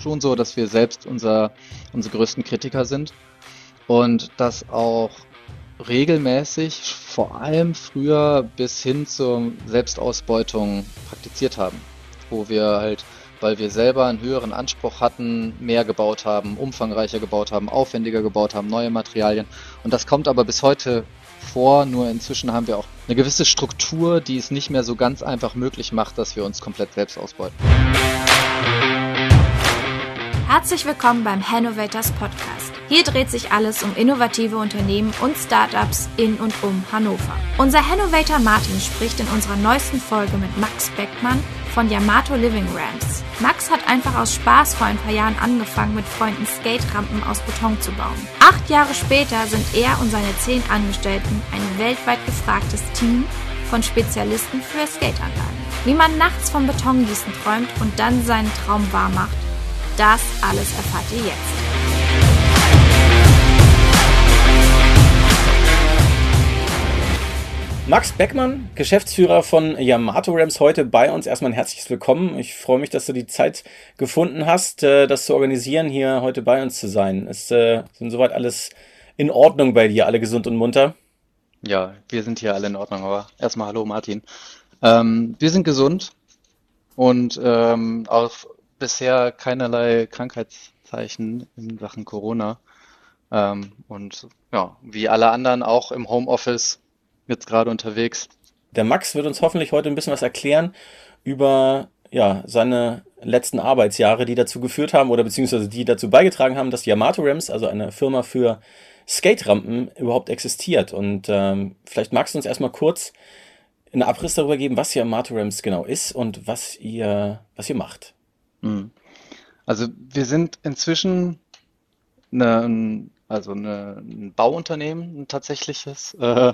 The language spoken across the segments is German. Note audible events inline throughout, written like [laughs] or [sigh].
schon so, dass wir selbst unser, unsere größten Kritiker sind und das auch regelmäßig, vor allem früher bis hin zur Selbstausbeutung praktiziert haben, wo wir halt, weil wir selber einen höheren Anspruch hatten, mehr gebaut haben, umfangreicher gebaut haben, aufwendiger gebaut haben, neue Materialien. Und das kommt aber bis heute vor, nur inzwischen haben wir auch eine gewisse Struktur, die es nicht mehr so ganz einfach möglich macht, dass wir uns komplett selbst ausbeuten. Herzlich willkommen beim Hannovators Podcast. Hier dreht sich alles um innovative Unternehmen und Startups in und um Hannover. Unser Hannovator Martin spricht in unserer neuesten Folge mit Max Beckmann von Yamato Living Ramps. Max hat einfach aus Spaß vor ein paar Jahren angefangen, mit Freunden Skate-Rampen aus Beton zu bauen. Acht Jahre später sind er und seine zehn Angestellten ein weltweit gefragtes Team von Spezialisten für Skateanlagen. Wie man nachts vom Betongießen träumt und dann seinen Traum wahr macht, das alles erfahrt ihr jetzt. Max Beckmann, Geschäftsführer von Yamato Rams, heute bei uns. Erstmal ein herzliches Willkommen. Ich freue mich, dass du die Zeit gefunden hast, äh, das zu organisieren, hier heute bei uns zu sein. Ist äh, sind soweit alles in Ordnung bei dir, alle gesund und munter? Ja, wir sind hier alle in Ordnung, aber erstmal hallo Martin. Ähm, wir sind gesund und ähm, auf bisher keinerlei Krankheitszeichen in Sachen Corona. Ähm, und ja, wie alle anderen auch im Homeoffice jetzt gerade unterwegs. Der Max wird uns hoffentlich heute ein bisschen was erklären über ja, seine letzten Arbeitsjahre, die dazu geführt haben oder beziehungsweise die dazu beigetragen haben, dass Yamato Rams, also eine Firma für Skate-Rampen, überhaupt existiert. Und ähm, vielleicht magst du uns erstmal kurz einen Abriss darüber geben, was Yamato Rams genau ist und was ihr, was ihr macht. Mhm. Also wir sind inzwischen eine, also eine, ein Bauunternehmen, ein tatsächliches. Äh,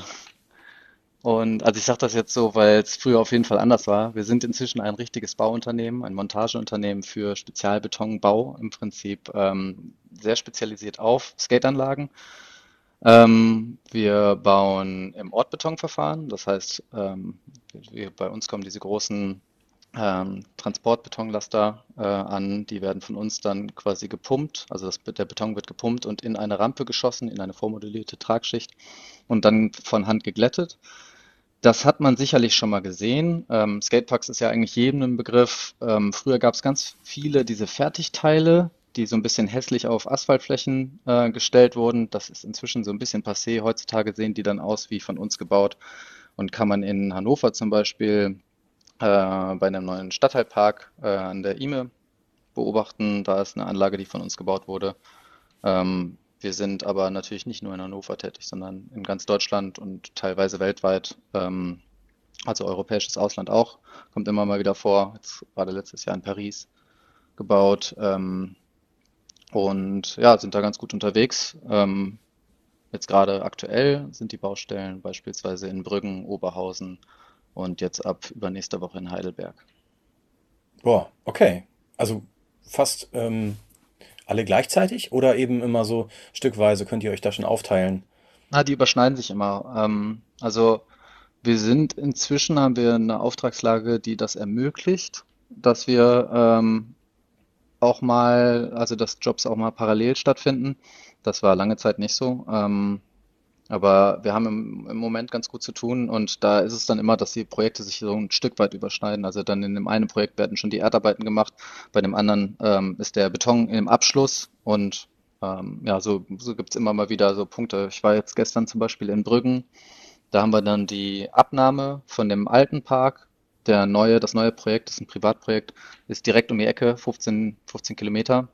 und also ich sage das jetzt so, weil es früher auf jeden Fall anders war. Wir sind inzwischen ein richtiges Bauunternehmen, ein Montageunternehmen für Spezialbetonbau, im Prinzip ähm, sehr spezialisiert auf Skateanlagen. Ähm, wir bauen im Ortbetonverfahren, das heißt, ähm, wir, bei uns kommen diese großen ähm, Transportbetonlaster äh, an. Die werden von uns dann quasi gepumpt. Also das, der Beton wird gepumpt und in eine Rampe geschossen, in eine vormodellierte Tragschicht und dann von Hand geglättet. Das hat man sicherlich schon mal gesehen. Ähm, Skateparks ist ja eigentlich jedem ein Begriff. Ähm, früher gab es ganz viele diese Fertigteile, die so ein bisschen hässlich auf Asphaltflächen äh, gestellt wurden. Das ist inzwischen so ein bisschen passé. Heutzutage sehen die dann aus wie von uns gebaut und kann man in Hannover zum Beispiel äh, bei einem neuen Stadtteilpark äh, an der Ime beobachten. Da ist eine Anlage, die von uns gebaut wurde. Ähm, wir sind aber natürlich nicht nur in Hannover tätig, sondern in ganz Deutschland und teilweise weltweit. Ähm, also europäisches Ausland auch. Kommt immer mal wieder vor. Jetzt gerade letztes Jahr in Paris gebaut. Ähm, und ja, sind da ganz gut unterwegs. Ähm, jetzt gerade aktuell sind die Baustellen beispielsweise in Brüggen, Oberhausen, und jetzt ab übernächster Woche in Heidelberg. Boah, okay. Also fast ähm, alle gleichzeitig oder eben immer so stückweise könnt ihr euch da schon aufteilen? Na, die überschneiden sich immer. Ähm, also wir sind inzwischen haben wir eine Auftragslage, die das ermöglicht, dass wir ähm, auch mal, also dass Jobs auch mal parallel stattfinden. Das war lange Zeit nicht so. Ähm, aber wir haben im, im Moment ganz gut zu tun und da ist es dann immer, dass die Projekte sich so ein Stück weit überschneiden. Also dann in dem einen Projekt werden schon die Erdarbeiten gemacht, bei dem anderen ähm, ist der Beton im Abschluss und ähm, ja, so, so gibt es immer mal wieder so Punkte. Ich war jetzt gestern zum Beispiel in Brüggen, da haben wir dann die Abnahme von dem alten Park. Der neue, das neue Projekt, ist ein Privatprojekt, ist direkt um die Ecke, 15, 15 Kilometer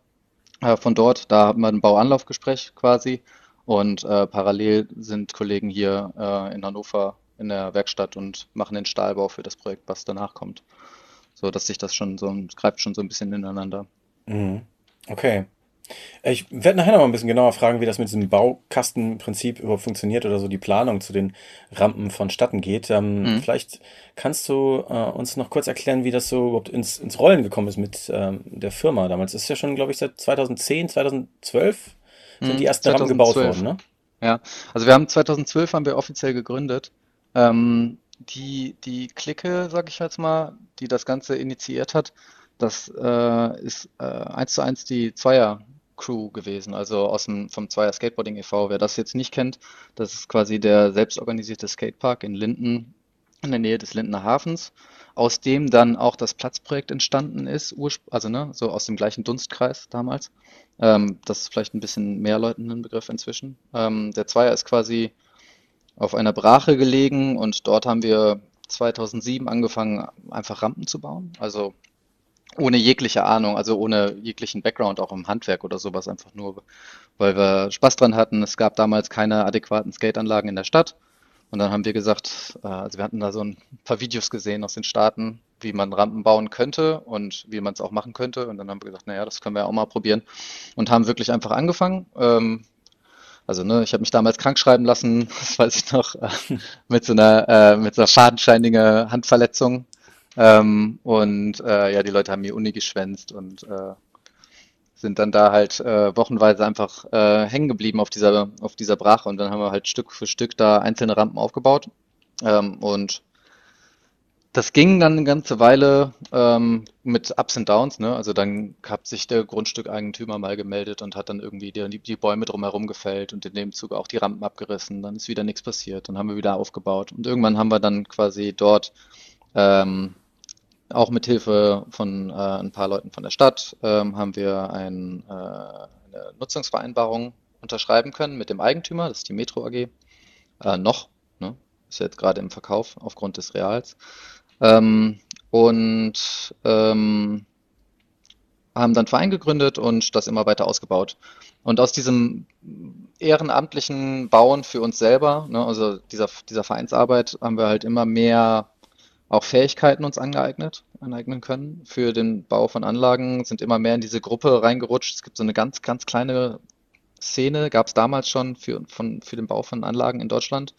äh, von dort. Da haben wir ein Bauanlaufgespräch quasi und äh, parallel sind Kollegen hier äh, in Hannover in der Werkstatt und machen den Stahlbau für das Projekt, was danach kommt. So dass sich das schon so greift schon so ein bisschen ineinander. Mhm. Okay. Ich werde nachher noch mal ein bisschen genauer fragen, wie das mit diesem Baukastenprinzip überhaupt funktioniert oder so die Planung zu den Rampen vonstatten geht. Ähm, mhm. Vielleicht kannst du äh, uns noch kurz erklären, wie das so überhaupt ins, ins Rollen gekommen ist mit ähm, der Firma damals. Das ist ja schon, glaube ich, seit 2010, 2012 sind die hm, ersten 2012. Rampen gebaut worden, ne? Ja, also wir haben 2012 haben wir offiziell gegründet. Ähm, die, die Clique, sag ich jetzt mal, die das Ganze initiiert hat, das äh, ist äh, eins zu eins die Zweier-Crew gewesen, also aus dem, vom Zweier Skateboarding e.V. Wer das jetzt nicht kennt, das ist quasi der selbstorganisierte Skatepark in Linden, in der Nähe des Lindener Hafens, aus dem dann auch das Platzprojekt entstanden ist, also ne, so aus dem gleichen Dunstkreis damals. Ähm, das ist vielleicht ein bisschen mehr Leuten ein Begriff inzwischen. Ähm, der Zweier ist quasi auf einer Brache gelegen und dort haben wir 2007 angefangen, einfach Rampen zu bauen. Also ohne jegliche Ahnung, also ohne jeglichen Background auch im Handwerk oder sowas, einfach nur, weil wir Spaß dran hatten. Es gab damals keine adäquaten Skateanlagen in der Stadt. Und dann haben wir gesagt, äh, also wir hatten da so ein paar Videos gesehen aus den Staaten, wie man Rampen bauen könnte und wie man es auch machen könnte. Und dann haben wir gesagt, naja, das können wir auch mal probieren. Und haben wirklich einfach angefangen. Ähm, also ne, ich habe mich damals krank schreiben lassen, [laughs] das weiß ich noch, äh, mit so einer äh, mit so einer fadenscheinigen Handverletzung. Ähm, und ja, die Leute haben mir Uni geschwänzt und sind dann da halt äh, wochenweise einfach äh, hängen geblieben auf dieser, auf dieser Brache und dann haben wir halt Stück für Stück da einzelne Rampen aufgebaut. Ähm, und das ging dann eine ganze Weile ähm, mit Ups und Downs, ne? Also dann hat sich der Grundstückeigentümer mal gemeldet und hat dann irgendwie die, die Bäume drumherum gefällt und in dem Zuge auch die Rampen abgerissen. Dann ist wieder nichts passiert. Dann haben wir wieder aufgebaut. Und irgendwann haben wir dann quasi dort ähm, auch mit Hilfe von äh, ein paar Leuten von der Stadt ähm, haben wir ein, äh, eine Nutzungsvereinbarung unterschreiben können mit dem Eigentümer, das ist die Metro AG. Äh, noch, ne? ist jetzt gerade im Verkauf aufgrund des Reals. Ähm, und ähm, haben dann Verein gegründet und das immer weiter ausgebaut. Und aus diesem ehrenamtlichen Bauen für uns selber, ne, also dieser, dieser Vereinsarbeit, haben wir halt immer mehr auch Fähigkeiten uns angeeignet, aneignen können für den Bau von Anlagen, sind immer mehr in diese Gruppe reingerutscht. Es gibt so eine ganz, ganz kleine Szene, gab es damals schon für, von, für den Bau von Anlagen in Deutschland.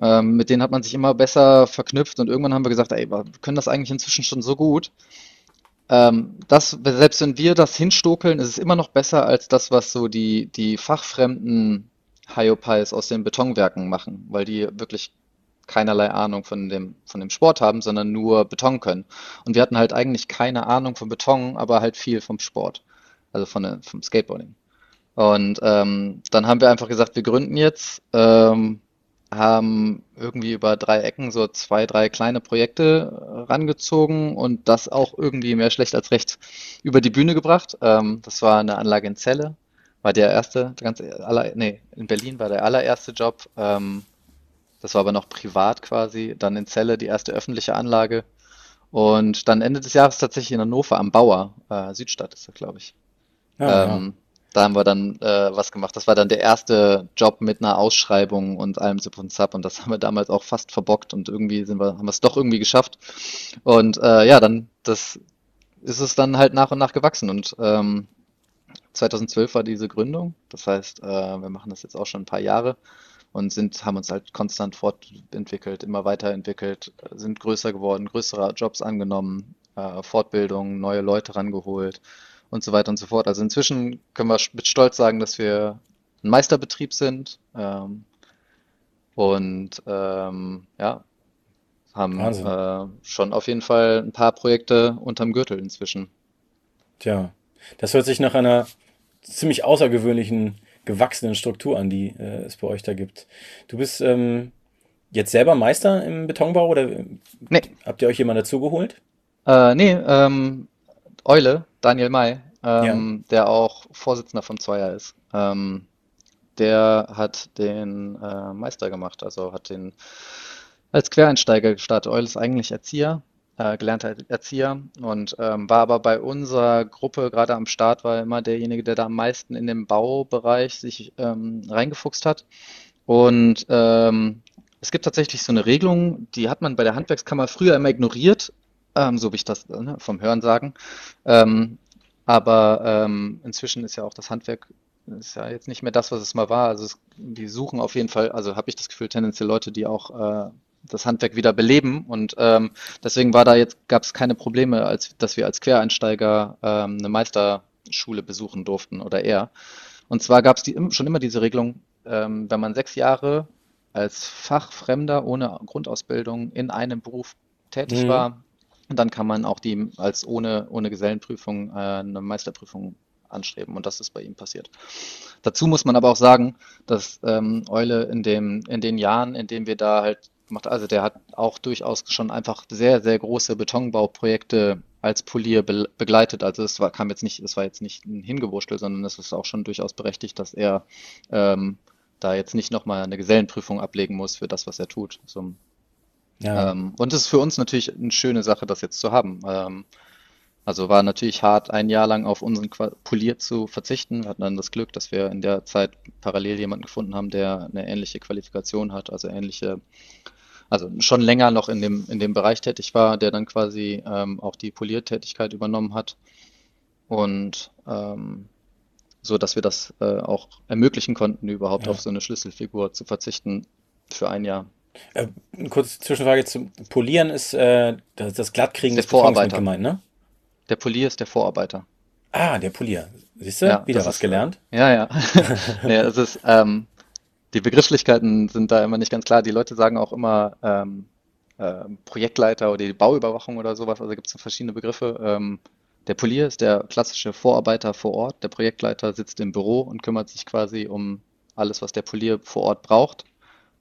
Ähm, mit denen hat man sich immer besser verknüpft und irgendwann haben wir gesagt, ey, wir können das eigentlich inzwischen schon so gut. Ähm, das, selbst wenn wir das hinstokeln, ist es immer noch besser als das, was so die, die fachfremden Hyopies aus den Betonwerken machen, weil die wirklich keinerlei Ahnung von dem, von dem Sport haben, sondern nur Beton können. Und wir hatten halt eigentlich keine Ahnung von Beton, aber halt viel vom Sport, also von der, vom Skateboarding. Und ähm, dann haben wir einfach gesagt, wir gründen jetzt, ähm, haben irgendwie über drei Ecken so zwei, drei kleine Projekte rangezogen und das auch irgendwie mehr schlecht als recht über die Bühne gebracht. Ähm, das war eine Anlage in Celle, war der erste, der ganz aller, nee, in Berlin war der allererste Job. Ähm, das war aber noch privat quasi. Dann in Celle die erste öffentliche Anlage. Und dann Ende des Jahres tatsächlich in Hannover am Bauer, äh, Südstadt ist das, glaube ich. Ja, ähm, ja. Da haben wir dann äh, was gemacht. Das war dann der erste Job mit einer Ausschreibung und allem Zip und Zap. Und das [laughs] haben wir damals auch fast verbockt und irgendwie sind wir, haben wir es doch irgendwie geschafft. Und äh, ja, dann das ist es dann halt nach und nach gewachsen. Und ähm, 2012 war diese Gründung. Das heißt, äh, wir machen das jetzt auch schon ein paar Jahre und sind, haben uns halt konstant fortentwickelt, immer weiterentwickelt, sind größer geworden, größere Jobs angenommen, äh, Fortbildung, neue Leute rangeholt und so weiter und so fort. Also inzwischen können wir mit Stolz sagen, dass wir ein Meisterbetrieb sind ähm, und ähm, ja, haben äh, schon auf jeden Fall ein paar Projekte unterm Gürtel inzwischen. Tja, das hört sich nach einer ziemlich außergewöhnlichen gewachsenen Struktur an, die äh, es bei euch da gibt. Du bist ähm, jetzt selber Meister im Betonbau oder nee. habt ihr euch jemand dazugeholt? Äh, nee, ähm, Eule, Daniel May, ähm, ja. der auch Vorsitzender vom Zweier ist. Ähm, der hat den äh, Meister gemacht, also hat den als Quereinsteiger gestartet. Eule ist eigentlich Erzieher äh, gelernter Erzieher und ähm, war aber bei unserer Gruppe gerade am Start, war immer derjenige, der da am meisten in den Baubereich sich ähm, reingefuchst hat. Und ähm, es gibt tatsächlich so eine Regelung, die hat man bei der Handwerkskammer früher immer ignoriert, ähm, so wie ich das ne, vom Hören sagen. Ähm, aber ähm, inzwischen ist ja auch das Handwerk ist ja jetzt nicht mehr das, was es mal war. Also es, die suchen auf jeden Fall, also habe ich das Gefühl, tendenziell Leute, die auch äh, das Handwerk wieder beleben. Und ähm, deswegen war da jetzt, gab es keine Probleme, als dass wir als Quereinsteiger ähm, eine Meisterschule besuchen durften oder eher. Und zwar gab es die, schon immer diese Regelung, ähm, wenn man sechs Jahre als Fachfremder ohne Grundausbildung in einem Beruf tätig mhm. war, dann kann man auch die als ohne, ohne Gesellenprüfung äh, eine Meisterprüfung anstreben. Und das ist bei ihm passiert. Dazu muss man aber auch sagen, dass ähm, Eule in, dem, in den Jahren, in denen wir da halt gemacht, also der hat auch durchaus schon einfach sehr, sehr große Betonbauprojekte als Polier be begleitet. Also es war, kam jetzt nicht, es war jetzt nicht ein Hingewurstel, sondern es ist auch schon durchaus berechtigt, dass er ähm, da jetzt nicht nochmal eine Gesellenprüfung ablegen muss für das, was er tut. So, ja. ähm, und es ist für uns natürlich eine schöne Sache, das jetzt zu haben. Ähm, also war natürlich hart, ein Jahr lang auf unseren Polier zu verzichten. Wir hatten dann das Glück, dass wir in der Zeit parallel jemanden gefunden haben, der eine ähnliche Qualifikation hat, also ähnliche, also schon länger noch in dem, in dem Bereich tätig war, der dann quasi ähm, auch die Poliertätigkeit übernommen hat. Und ähm, so, dass wir das äh, auch ermöglichen konnten, überhaupt ja. auf so eine Schlüsselfigur zu verzichten für ein Jahr. Äh, kurze Zwischenfrage zum Polieren ist äh, das, das Glattkriegen des Vorarbeiter gemeint, ne? Der Polier ist der Vorarbeiter. Ah, der Polier. Siehst du? Ja, Wieder was ist, gelernt? Ja, ja. [laughs] nee, es ist, ähm, die Begrifflichkeiten sind da immer nicht ganz klar. Die Leute sagen auch immer ähm, äh, Projektleiter oder die Bauüberwachung oder sowas. Also gibt es verschiedene Begriffe. Ähm, der Polier ist der klassische Vorarbeiter vor Ort. Der Projektleiter sitzt im Büro und kümmert sich quasi um alles, was der Polier vor Ort braucht.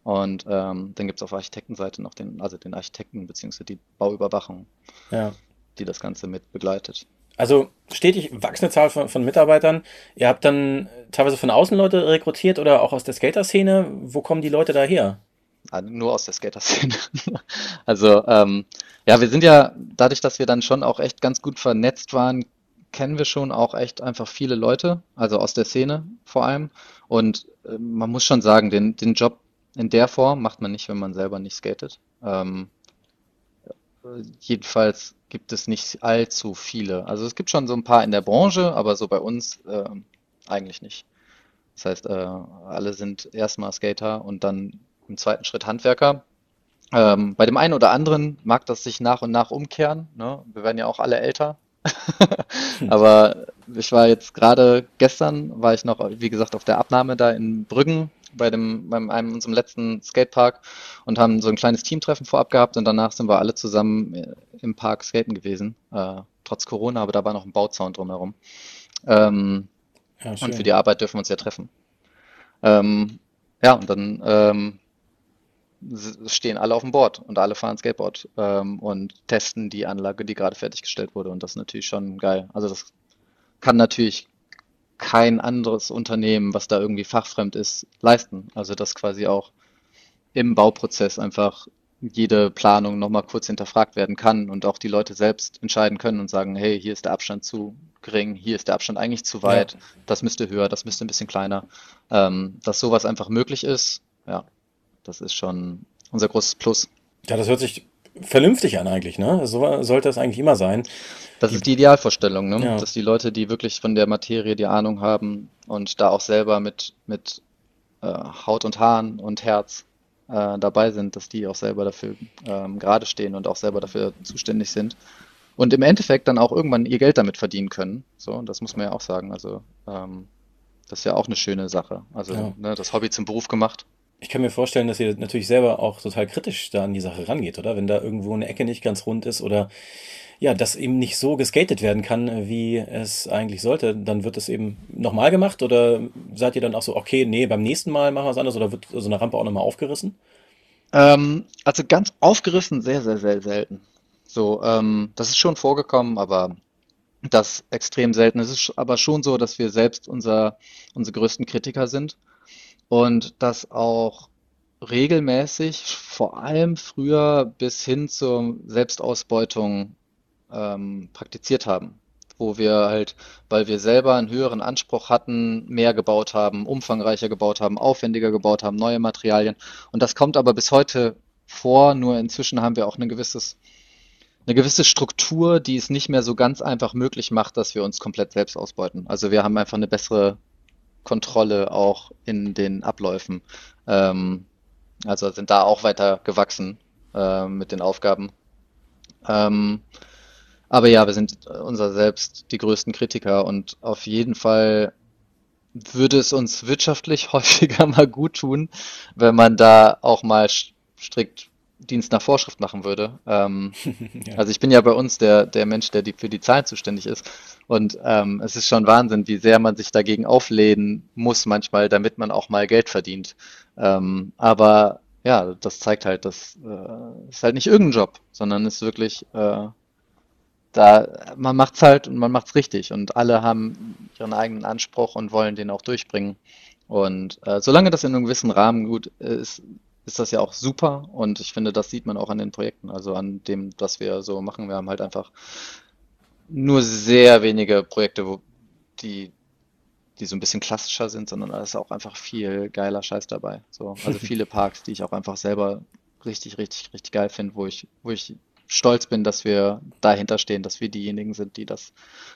Und ähm, dann gibt es auf Architektenseite noch den, also den Architekten bzw. die Bauüberwachung. Ja die das Ganze mit begleitet. Also stetig wachsende Zahl von, von, Mitarbeitern. Ihr habt dann teilweise von außen Leute rekrutiert oder auch aus der Skater-Szene. Wo kommen die Leute da her? Also nur aus der Skater-Szene. [laughs] also ähm, ja, wir sind ja dadurch, dass wir dann schon auch echt ganz gut vernetzt waren, kennen wir schon auch echt einfach viele Leute, also aus der Szene vor allem. Und äh, man muss schon sagen, den, den Job in der Form macht man nicht, wenn man selber nicht skatet. Ähm, jedenfalls gibt es nicht allzu viele. Also es gibt schon so ein paar in der Branche, aber so bei uns äh, eigentlich nicht. Das heißt, äh, alle sind erstmal Skater und dann im zweiten Schritt Handwerker. Ähm, bei dem einen oder anderen mag das sich nach und nach umkehren. Ne? Wir werden ja auch alle älter. [laughs] aber ich war jetzt gerade gestern, war ich noch, wie gesagt, auf der Abnahme da in Brüggen bei dem, bei einem unserem letzten Skatepark und haben so ein kleines Teamtreffen vorab gehabt und danach sind wir alle zusammen äh, im Park skaten gewesen. Äh, trotz Corona, aber da war noch ein Bauzaun drumherum. Ähm, ja, und für die Arbeit dürfen wir uns ja treffen. Ähm, ja, und dann ähm, stehen alle auf dem Board und alle fahren Skateboard ähm, und testen die Anlage, die gerade fertiggestellt wurde. Und das ist natürlich schon geil. Also das kann natürlich kein anderes Unternehmen, was da irgendwie fachfremd ist, leisten. Also dass quasi auch im Bauprozess einfach jede Planung nochmal kurz hinterfragt werden kann und auch die Leute selbst entscheiden können und sagen, hey, hier ist der Abstand zu gering, hier ist der Abstand eigentlich zu weit, ja. das müsste höher, das müsste ein bisschen kleiner. Ähm, dass sowas einfach möglich ist, ja, das ist schon unser großes Plus. Ja, das hört sich vernünftig an eigentlich, ne? So sollte es eigentlich immer sein. Das ist die Idealvorstellung, ne? Ja. Dass die Leute, die wirklich von der Materie die Ahnung haben und da auch selber mit, mit äh, Haut und Haaren und Herz äh, dabei sind, dass die auch selber dafür ähm, gerade stehen und auch selber dafür zuständig sind. Und im Endeffekt dann auch irgendwann ihr Geld damit verdienen können. So, das muss man ja auch sagen. Also, ähm, das ist ja auch eine schöne Sache. Also, ja. ne, das Hobby zum Beruf gemacht. Ich kann mir vorstellen, dass ihr natürlich selber auch total kritisch da an die Sache rangeht, oder? Wenn da irgendwo eine Ecke nicht ganz rund ist oder ja, das eben nicht so geskatet werden kann, wie es eigentlich sollte, dann wird es eben nochmal gemacht oder seid ihr dann auch so, okay, nee, beim nächsten Mal machen wir es anders oder wird so eine Rampe auch nochmal aufgerissen? Ähm, also ganz aufgerissen sehr, sehr, sehr selten. So, ähm, das ist schon vorgekommen, aber das extrem selten. Es ist aber schon so, dass wir selbst unser, unsere größten Kritiker sind und das auch regelmäßig, vor allem früher bis hin zur Selbstausbeutung ähm, praktiziert haben, wo wir halt, weil wir selber einen höheren Anspruch hatten, mehr gebaut haben, umfangreicher gebaut haben, aufwendiger gebaut haben, neue Materialien. Und das kommt aber bis heute vor, nur inzwischen haben wir auch ein gewisses, eine gewisse Struktur, die es nicht mehr so ganz einfach möglich macht, dass wir uns komplett selbst ausbeuten. Also wir haben einfach eine bessere Kontrolle auch in den Abläufen. Ähm, also sind da auch weiter gewachsen äh, mit den Aufgaben. Ähm, aber ja, wir sind unser selbst die größten Kritiker und auf jeden Fall würde es uns wirtschaftlich [laughs] häufiger mal gut tun, wenn man da auch mal strikt Dienst nach Vorschrift machen würde. Ähm, [laughs] ja. Also ich bin ja bei uns der, der Mensch, der die, für die Zahlen zuständig ist. Und ähm, es ist schon Wahnsinn, wie sehr man sich dagegen auflehnen muss manchmal, damit man auch mal Geld verdient. Ähm, aber ja, das zeigt halt, das äh, ist halt nicht irgendein Job, sondern ist wirklich, äh, da, man macht's halt und man macht's richtig und alle haben ihren eigenen Anspruch und wollen den auch durchbringen. Und äh, solange das in einem gewissen Rahmen gut ist, ist das ja auch super und ich finde, das sieht man auch an den Projekten, also an dem, was wir so machen. Wir haben halt einfach nur sehr wenige Projekte, wo die, die so ein bisschen klassischer sind, sondern da ist auch einfach viel geiler Scheiß dabei. So, also [laughs] viele Parks, die ich auch einfach selber richtig, richtig, richtig geil finde, wo ich, wo ich stolz bin, dass wir dahinter stehen, dass wir diejenigen sind, die das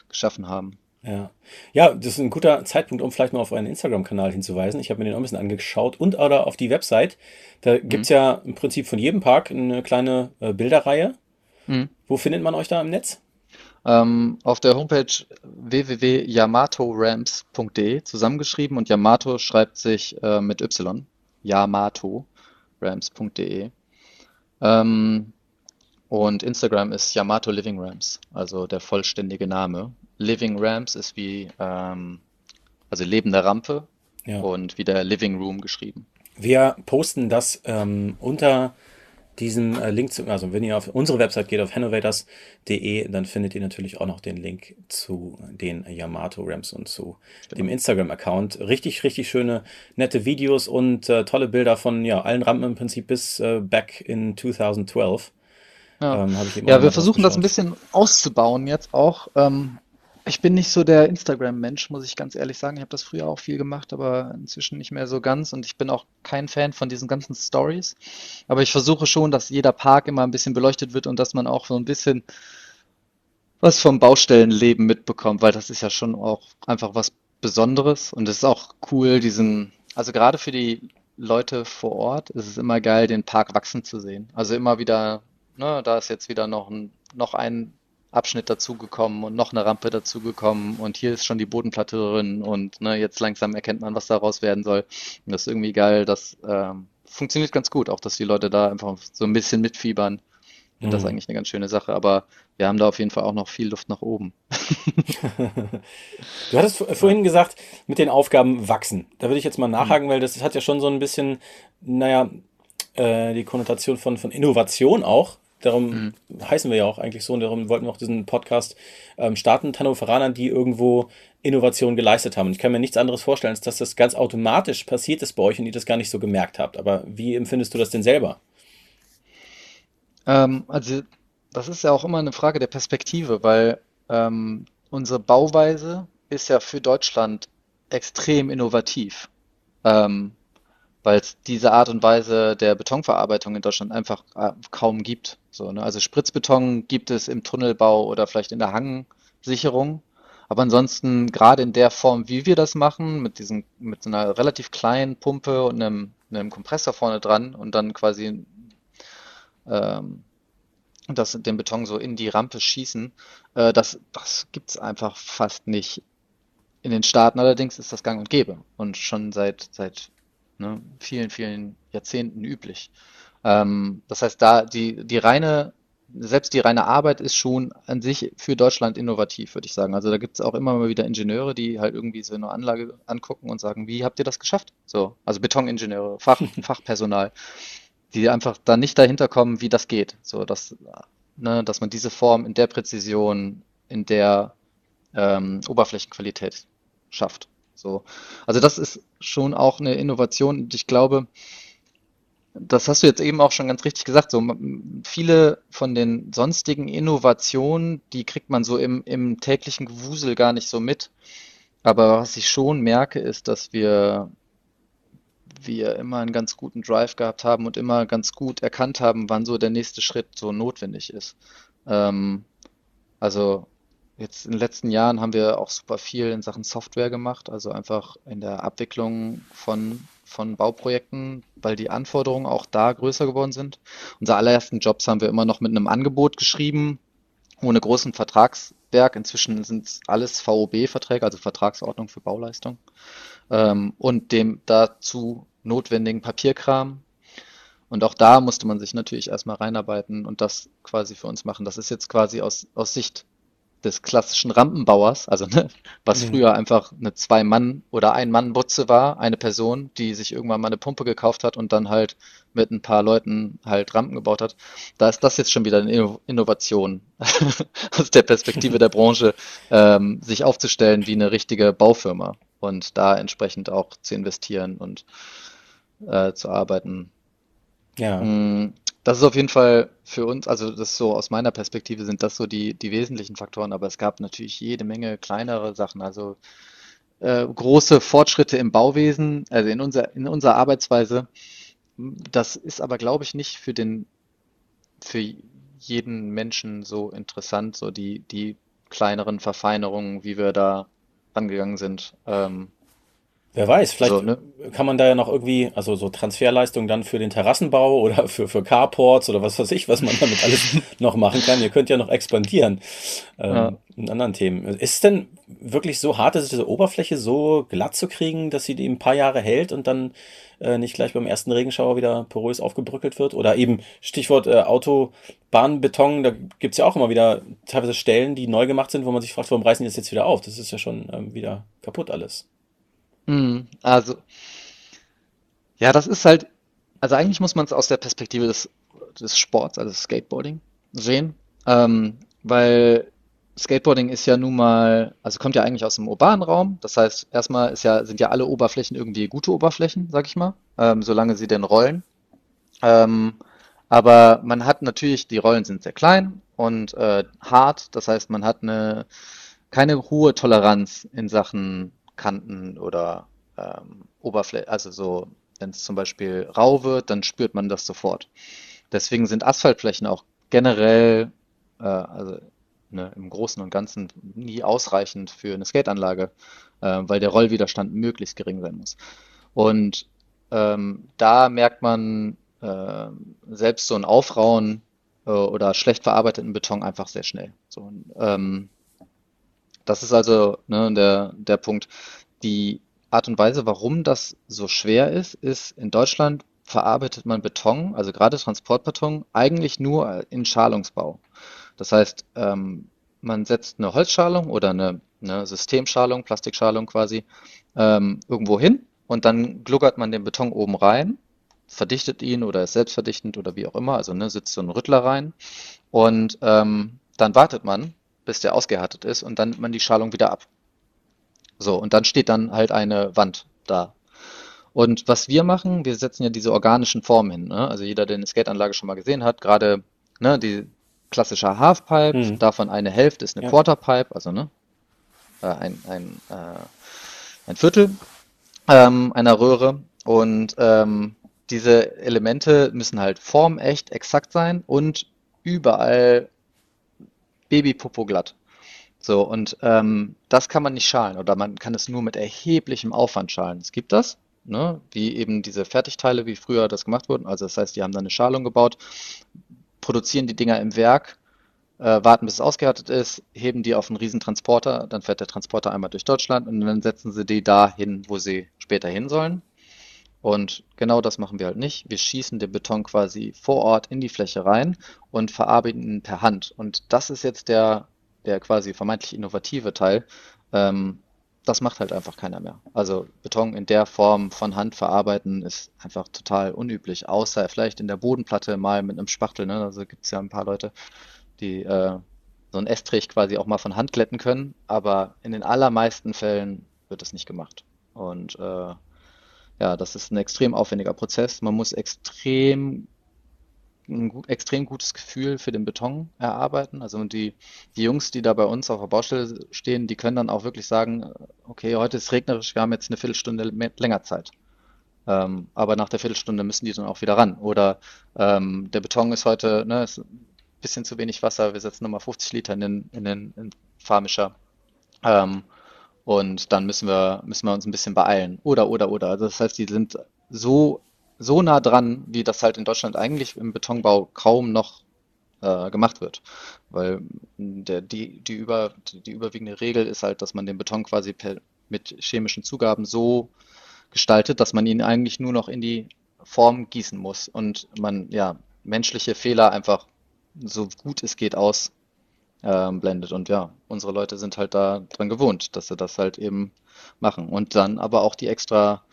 geschaffen haben. Ja. Ja, das ist ein guter Zeitpunkt, um vielleicht mal auf euren Instagram-Kanal hinzuweisen. Ich habe mir den auch ein bisschen angeschaut und oder auf die Website. Da gibt es mhm. ja im Prinzip von jedem Park eine kleine äh, Bilderreihe. Mhm. Wo findet man euch da im Netz? Ähm, auf der Homepage www.yamatoramps.de zusammengeschrieben und Yamato schreibt sich äh, mit Y. Yamato Ramps.de. Ähm, und Instagram ist Yamato Living Ramps, also der vollständige Name. Living Ramps ist wie, ähm, also lebende Rampe ja. und wie der Living Room geschrieben. Wir posten das ähm, unter diesem äh, Link, zu, also wenn ihr auf unsere Website geht, auf hannovators.de, dann findet ihr natürlich auch noch den Link zu den Yamato Ramps und zu genau. dem Instagram-Account. Richtig, richtig schöne, nette Videos und äh, tolle Bilder von ja, allen Rampen im Prinzip bis äh, back in 2012. Ja, ähm, ja wir versuchen das ein bisschen auszubauen jetzt auch. Ähm, ich bin nicht so der Instagram-Mensch, muss ich ganz ehrlich sagen. Ich habe das früher auch viel gemacht, aber inzwischen nicht mehr so ganz. Und ich bin auch kein Fan von diesen ganzen Stories. Aber ich versuche schon, dass jeder Park immer ein bisschen beleuchtet wird und dass man auch so ein bisschen was vom Baustellenleben mitbekommt, weil das ist ja schon auch einfach was Besonderes. Und es ist auch cool, diesen, also gerade für die Leute vor Ort ist es immer geil, den Park wachsen zu sehen. Also immer wieder, ne, da ist jetzt wieder noch ein, noch ein Abschnitt dazugekommen und noch eine Rampe dazugekommen und hier ist schon die Bodenplatte drin und ne, jetzt langsam erkennt man, was daraus werden soll. Und das ist irgendwie geil, das ähm, funktioniert ganz gut, auch dass die Leute da einfach so ein bisschen mitfiebern. Mhm. Das ist mhm. eigentlich eine ganz schöne Sache, aber wir haben da auf jeden Fall auch noch viel Luft nach oben. [laughs] du hattest vorhin gesagt, mit den Aufgaben wachsen. Da würde ich jetzt mal nachhaken, mhm. weil das hat ja schon so ein bisschen, naja, äh, die Konnotation von, von Innovation auch. Darum mhm. heißen wir ja auch eigentlich so und darum wollten wir auch diesen Podcast ähm, starten, Hannoveranern, die irgendwo Innovation geleistet haben. Und ich kann mir nichts anderes vorstellen, als dass das ganz automatisch passiert ist bei euch und ihr das gar nicht so gemerkt habt. Aber wie empfindest du das denn selber? Ähm, also, das ist ja auch immer eine Frage der Perspektive, weil ähm, unsere Bauweise ist ja für Deutschland extrem innovativ. Ähm, weil es diese Art und Weise der Betonverarbeitung in Deutschland einfach äh, kaum gibt. So, ne? Also Spritzbeton gibt es im Tunnelbau oder vielleicht in der Hangsicherung. Aber ansonsten, gerade in der Form, wie wir das machen, mit diesem, mit so einer relativ kleinen Pumpe und einem, einem Kompressor vorne dran und dann quasi ähm, das, den Beton so in die Rampe schießen, äh, das, das gibt es einfach fast nicht. In den Staaten allerdings ist das gang und gäbe und schon seit, seit ne, vielen, vielen Jahrzehnten üblich. Ähm, das heißt, da die, die reine, selbst die reine Arbeit ist schon an sich für Deutschland innovativ, würde ich sagen. Also da gibt es auch immer mal wieder Ingenieure, die halt irgendwie so eine Anlage angucken und sagen, wie habt ihr das geschafft? So, also Betoningenieure, Fach, [laughs] Fachpersonal, die einfach da nicht dahinter kommen, wie das geht. So, dass, ne, dass man diese Form in der Präzision, in der ähm, Oberflächenqualität schafft. So. Also das ist schon auch eine Innovation und ich glaube, das hast du jetzt eben auch schon ganz richtig gesagt. So viele von den sonstigen Innovationen, die kriegt man so im, im täglichen Gewusel gar nicht so mit. Aber was ich schon merke, ist, dass wir, wir immer einen ganz guten Drive gehabt haben und immer ganz gut erkannt haben, wann so der nächste Schritt so notwendig ist. Ähm, also Jetzt in den letzten Jahren haben wir auch super viel in Sachen Software gemacht, also einfach in der Abwicklung von, von Bauprojekten, weil die Anforderungen auch da größer geworden sind. Unsere allerersten Jobs haben wir immer noch mit einem Angebot geschrieben, ohne großen Vertragswerk. Inzwischen sind es alles VOB-Verträge, also Vertragsordnung für Bauleistung, ähm, und dem dazu notwendigen Papierkram. Und auch da musste man sich natürlich erstmal reinarbeiten und das quasi für uns machen. Das ist jetzt quasi aus, aus Sicht des klassischen Rampenbauers, also ne, was mhm. früher einfach eine Zwei-Mann- oder Ein-Mann-Butze war, eine Person, die sich irgendwann mal eine Pumpe gekauft hat und dann halt mit ein paar Leuten halt Rampen gebaut hat. Da ist das jetzt schon wieder eine Innovation [laughs] aus der Perspektive der Branche, ähm, sich aufzustellen wie eine richtige Baufirma und da entsprechend auch zu investieren und äh, zu arbeiten. Ja. Das ist auf jeden Fall für uns, also das ist so aus meiner Perspektive sind das so die, die wesentlichen Faktoren, aber es gab natürlich jede Menge kleinere Sachen, also äh, große Fortschritte im Bauwesen, also in, unser, in unserer Arbeitsweise. Das ist aber, glaube ich, nicht für den, für jeden Menschen so interessant, so die, die kleineren Verfeinerungen, wie wir da angegangen sind. Ähm, Wer weiß, vielleicht so, ne? kann man da ja noch irgendwie, also so Transferleistungen dann für den Terrassenbau [laughs] oder für, für Carports oder was weiß ich, was man damit alles [laughs] noch machen kann. Ihr könnt ja noch expandieren ähm, ja. in anderen Themen. Ist es denn wirklich so hart, ist diese Oberfläche so glatt zu kriegen, dass sie die ein paar Jahre hält und dann äh, nicht gleich beim ersten Regenschauer wieder porös aufgebrückelt wird? Oder eben Stichwort äh, Autobahnbeton, da gibt's ja auch immer wieder teilweise Stellen, die neu gemacht sind, wo man sich fragt, warum reißen die das jetzt wieder auf? Das ist ja schon ähm, wieder kaputt alles. Mhm. Also, ja, das ist halt, also eigentlich muss man es aus der Perspektive des, des Sports, also Skateboarding, sehen, ähm, weil Skateboarding ist ja nun mal, also kommt ja eigentlich aus dem urbanen Raum. Das heißt, erstmal ist ja, sind ja alle Oberflächen irgendwie gute Oberflächen, sag ich mal, ähm, solange sie denn rollen. Ähm, aber man hat natürlich, die Rollen sind sehr klein und äh, hart. Das heißt, man hat eine keine hohe Toleranz in Sachen Kanten oder ähm, Oberfläche, also so, wenn es zum Beispiel rau wird, dann spürt man das sofort. Deswegen sind Asphaltflächen auch generell, äh, also ne, im Großen und Ganzen nie ausreichend für eine Skateanlage, äh, weil der Rollwiderstand möglichst gering sein muss. Und ähm, da merkt man äh, selbst so ein Aufrauen äh, oder schlecht verarbeiteten Beton einfach sehr schnell. So, ähm, das ist also ne, der, der Punkt. Die Art und Weise, warum das so schwer ist, ist, in Deutschland verarbeitet man Beton, also gerade Transportbeton, eigentlich nur in Schalungsbau. Das heißt, ähm, man setzt eine Holzschalung oder eine, eine Systemschalung, Plastikschalung quasi, ähm, irgendwo hin und dann gluckert man den Beton oben rein, verdichtet ihn oder ist selbstverdichtend oder wie auch immer, also ne, sitzt so ein Rüttler rein und ähm, dann wartet man, bis der ausgehärtet ist und dann nimmt man die Schalung wieder ab. So, und dann steht dann halt eine Wand da. Und was wir machen, wir setzen ja diese organischen Formen hin. Ne? Also jeder, der eine Skateanlage schon mal gesehen hat, gerade ne, die klassische Halfpipe, mhm. davon eine Hälfte ist eine ja. Quarterpipe, also ne, äh, ein, ein, äh, ein Viertel ähm, einer Röhre. Und ähm, diese Elemente müssen halt formecht, exakt sein und überall Babypopo glatt. So, und ähm, das kann man nicht schalen oder man kann es nur mit erheblichem Aufwand schalen. Es gibt das, ne, wie eben diese Fertigteile, wie früher das gemacht wurden. Also das heißt, die haben dann eine Schalung gebaut, produzieren die Dinger im Werk, äh, warten bis es ausgehärtet ist, heben die auf einen riesen Transporter, dann fährt der Transporter einmal durch Deutschland und dann setzen sie die da hin, wo sie später hin sollen. Und genau das machen wir halt nicht. Wir schießen den Beton quasi vor Ort in die Fläche rein und verarbeiten ihn per Hand. Und das ist jetzt der, der quasi vermeintlich innovative Teil. Ähm, das macht halt einfach keiner mehr. Also Beton in der Form von Hand verarbeiten ist einfach total unüblich, außer vielleicht in der Bodenplatte mal mit einem Spachtel. Ne? Also gibt es ja ein paar Leute, die äh, so einen Estrich quasi auch mal von Hand glätten können, aber in den allermeisten Fällen wird das nicht gemacht. Und äh, ja, das ist ein extrem aufwendiger Prozess. Man muss extrem ein extrem gutes Gefühl für den Beton erarbeiten. Also die, die Jungs, die da bei uns auf der Baustelle stehen, die können dann auch wirklich sagen, okay, heute ist regnerisch, wir haben jetzt eine Viertelstunde länger Zeit. Ähm, aber nach der Viertelstunde müssen die dann auch wieder ran. Oder ähm, der Beton ist heute, ne, ist ein bisschen zu wenig Wasser, wir setzen nochmal 50 Liter in den, in den in Fahrmischer. Ähm, und dann müssen wir, müssen wir uns ein bisschen beeilen. Oder, oder, oder. Also das heißt, die sind so, so nah dran, wie das halt in Deutschland eigentlich im Betonbau kaum noch äh, gemacht wird. Weil der, die, die, über, die überwiegende Regel ist halt, dass man den Beton quasi per, mit chemischen Zugaben so gestaltet, dass man ihn eigentlich nur noch in die Form gießen muss und man ja menschliche Fehler einfach so gut es geht aus ähm, blendet. Und ja, unsere Leute sind halt da dran gewohnt, dass sie das halt eben machen. Und dann aber auch die extra,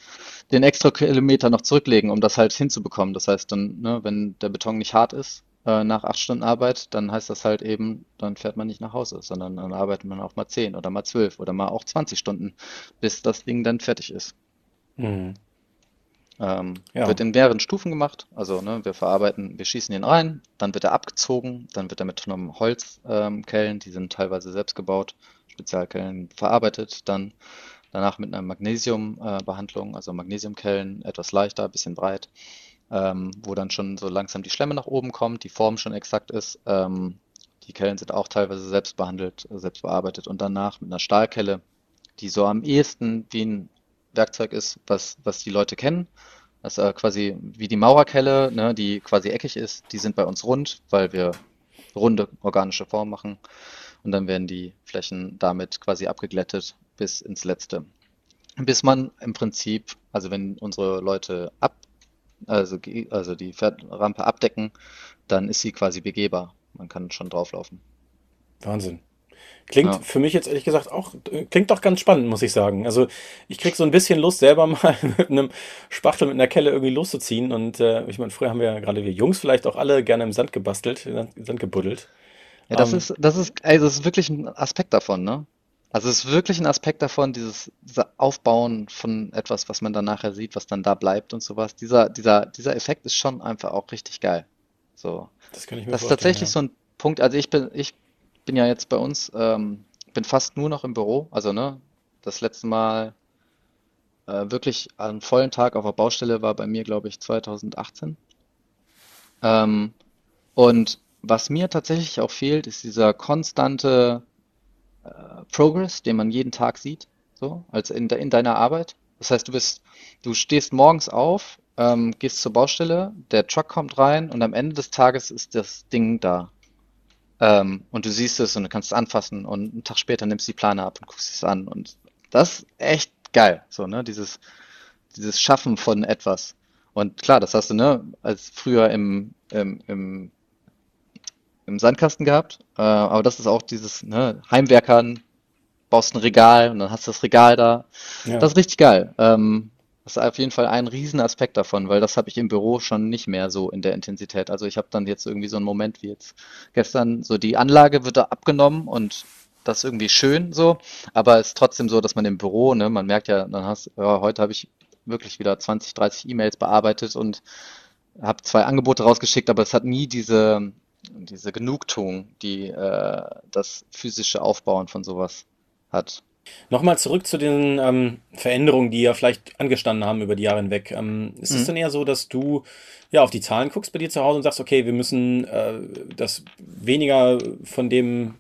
den extra Kilometer noch zurücklegen, um das halt hinzubekommen. Das heißt dann, ne, wenn der Beton nicht hart ist, äh, nach acht Stunden Arbeit, dann heißt das halt eben, dann fährt man nicht nach Hause, sondern dann arbeitet man auch mal zehn oder mal zwölf oder mal auch 20 Stunden, bis das Ding dann fertig ist. Mhm. Ähm, ja. Wird in mehreren Stufen gemacht. Also ne, wir verarbeiten, wir schießen ihn rein, dann wird er abgezogen, dann wird er mit einem Holzkellen, ähm, die sind teilweise selbst gebaut, Spezialkellen verarbeitet, dann danach mit einer Magnesiumbehandlung, äh, also Magnesiumkellen, etwas leichter, bisschen breit, ähm, wo dann schon so langsam die Schlemme nach oben kommt, die Form schon exakt ist. Ähm, die Kellen sind auch teilweise selbst behandelt, selbst bearbeitet und danach mit einer Stahlkelle, die so am ehesten wie ein Werkzeug ist, was, was die Leute kennen. Das ist äh, quasi wie die Maurerkelle, ne, die quasi eckig ist. Die sind bei uns rund, weil wir runde organische Form machen. Und dann werden die Flächen damit quasi abgeglättet bis ins Letzte. Bis man im Prinzip, also wenn unsere Leute ab, also, also die Rampe abdecken, dann ist sie quasi begehbar. Man kann schon drauflaufen. Wahnsinn. Klingt ja. für mich jetzt ehrlich gesagt auch, klingt doch ganz spannend, muss ich sagen. Also ich krieg so ein bisschen Lust, selber [laughs] mal mit einem Spachtel, mit einer Kelle irgendwie loszuziehen. Und äh, ich meine, früher haben wir ja gerade wir Jungs vielleicht auch alle gerne im Sand gebastelt, im Sand gebuddelt. Ja, das um, ähm, ist, das ist, also das ist wirklich ein Aspekt davon, ne? Also es ist wirklich ein Aspekt davon, dieses, dieses Aufbauen von etwas, was man dann nachher sieht, was dann da bleibt und sowas. Dieser, dieser, dieser Effekt ist schon einfach auch richtig geil. So. Das kann ich mir Das ist tatsächlich ja. so ein Punkt, also ich bin, ich bin ja jetzt bei uns, ähm, bin fast nur noch im Büro. Also, ne, das letzte Mal äh, wirklich einen vollen Tag auf der Baustelle war bei mir, glaube ich, 2018. Ähm, und was mir tatsächlich auch fehlt, ist dieser konstante äh, Progress, den man jeden Tag sieht, so, als in, de, in deiner Arbeit. Das heißt, du bist, du stehst morgens auf, ähm, gehst zur Baustelle, der Truck kommt rein und am Ende des Tages ist das Ding da. Ähm, und du siehst es und du kannst es anfassen und einen Tag später nimmst du die Plane ab und guckst es an. Und das ist echt geil. So, ne? Dieses, dieses Schaffen von etwas. Und klar, das hast du, ne, als früher im, im, im, im Sandkasten gehabt. Äh, aber das ist auch dieses, ne, Heimwerkern, baust ein Regal und dann hast du das Regal da. Ja. Das ist richtig geil. Ähm, das ist auf jeden Fall ein Riesenaspekt davon, weil das habe ich im Büro schon nicht mehr so in der Intensität. Also ich habe dann jetzt irgendwie so einen Moment wie jetzt gestern, so die Anlage wird da abgenommen und das ist irgendwie schön so, aber es ist trotzdem so, dass man im Büro, ne, man merkt ja, dann hast, ja, heute habe ich wirklich wieder 20, 30 E-Mails bearbeitet und habe zwei Angebote rausgeschickt, aber es hat nie diese, diese Genugtuung, die äh, das physische Aufbauen von sowas hat. Nochmal zurück zu den ähm, Veränderungen, die ja vielleicht angestanden haben über die Jahre hinweg. Ähm, ist mhm. es denn eher so, dass du ja auf die Zahlen guckst bei dir zu Hause und sagst, okay, wir müssen äh, das weniger von dem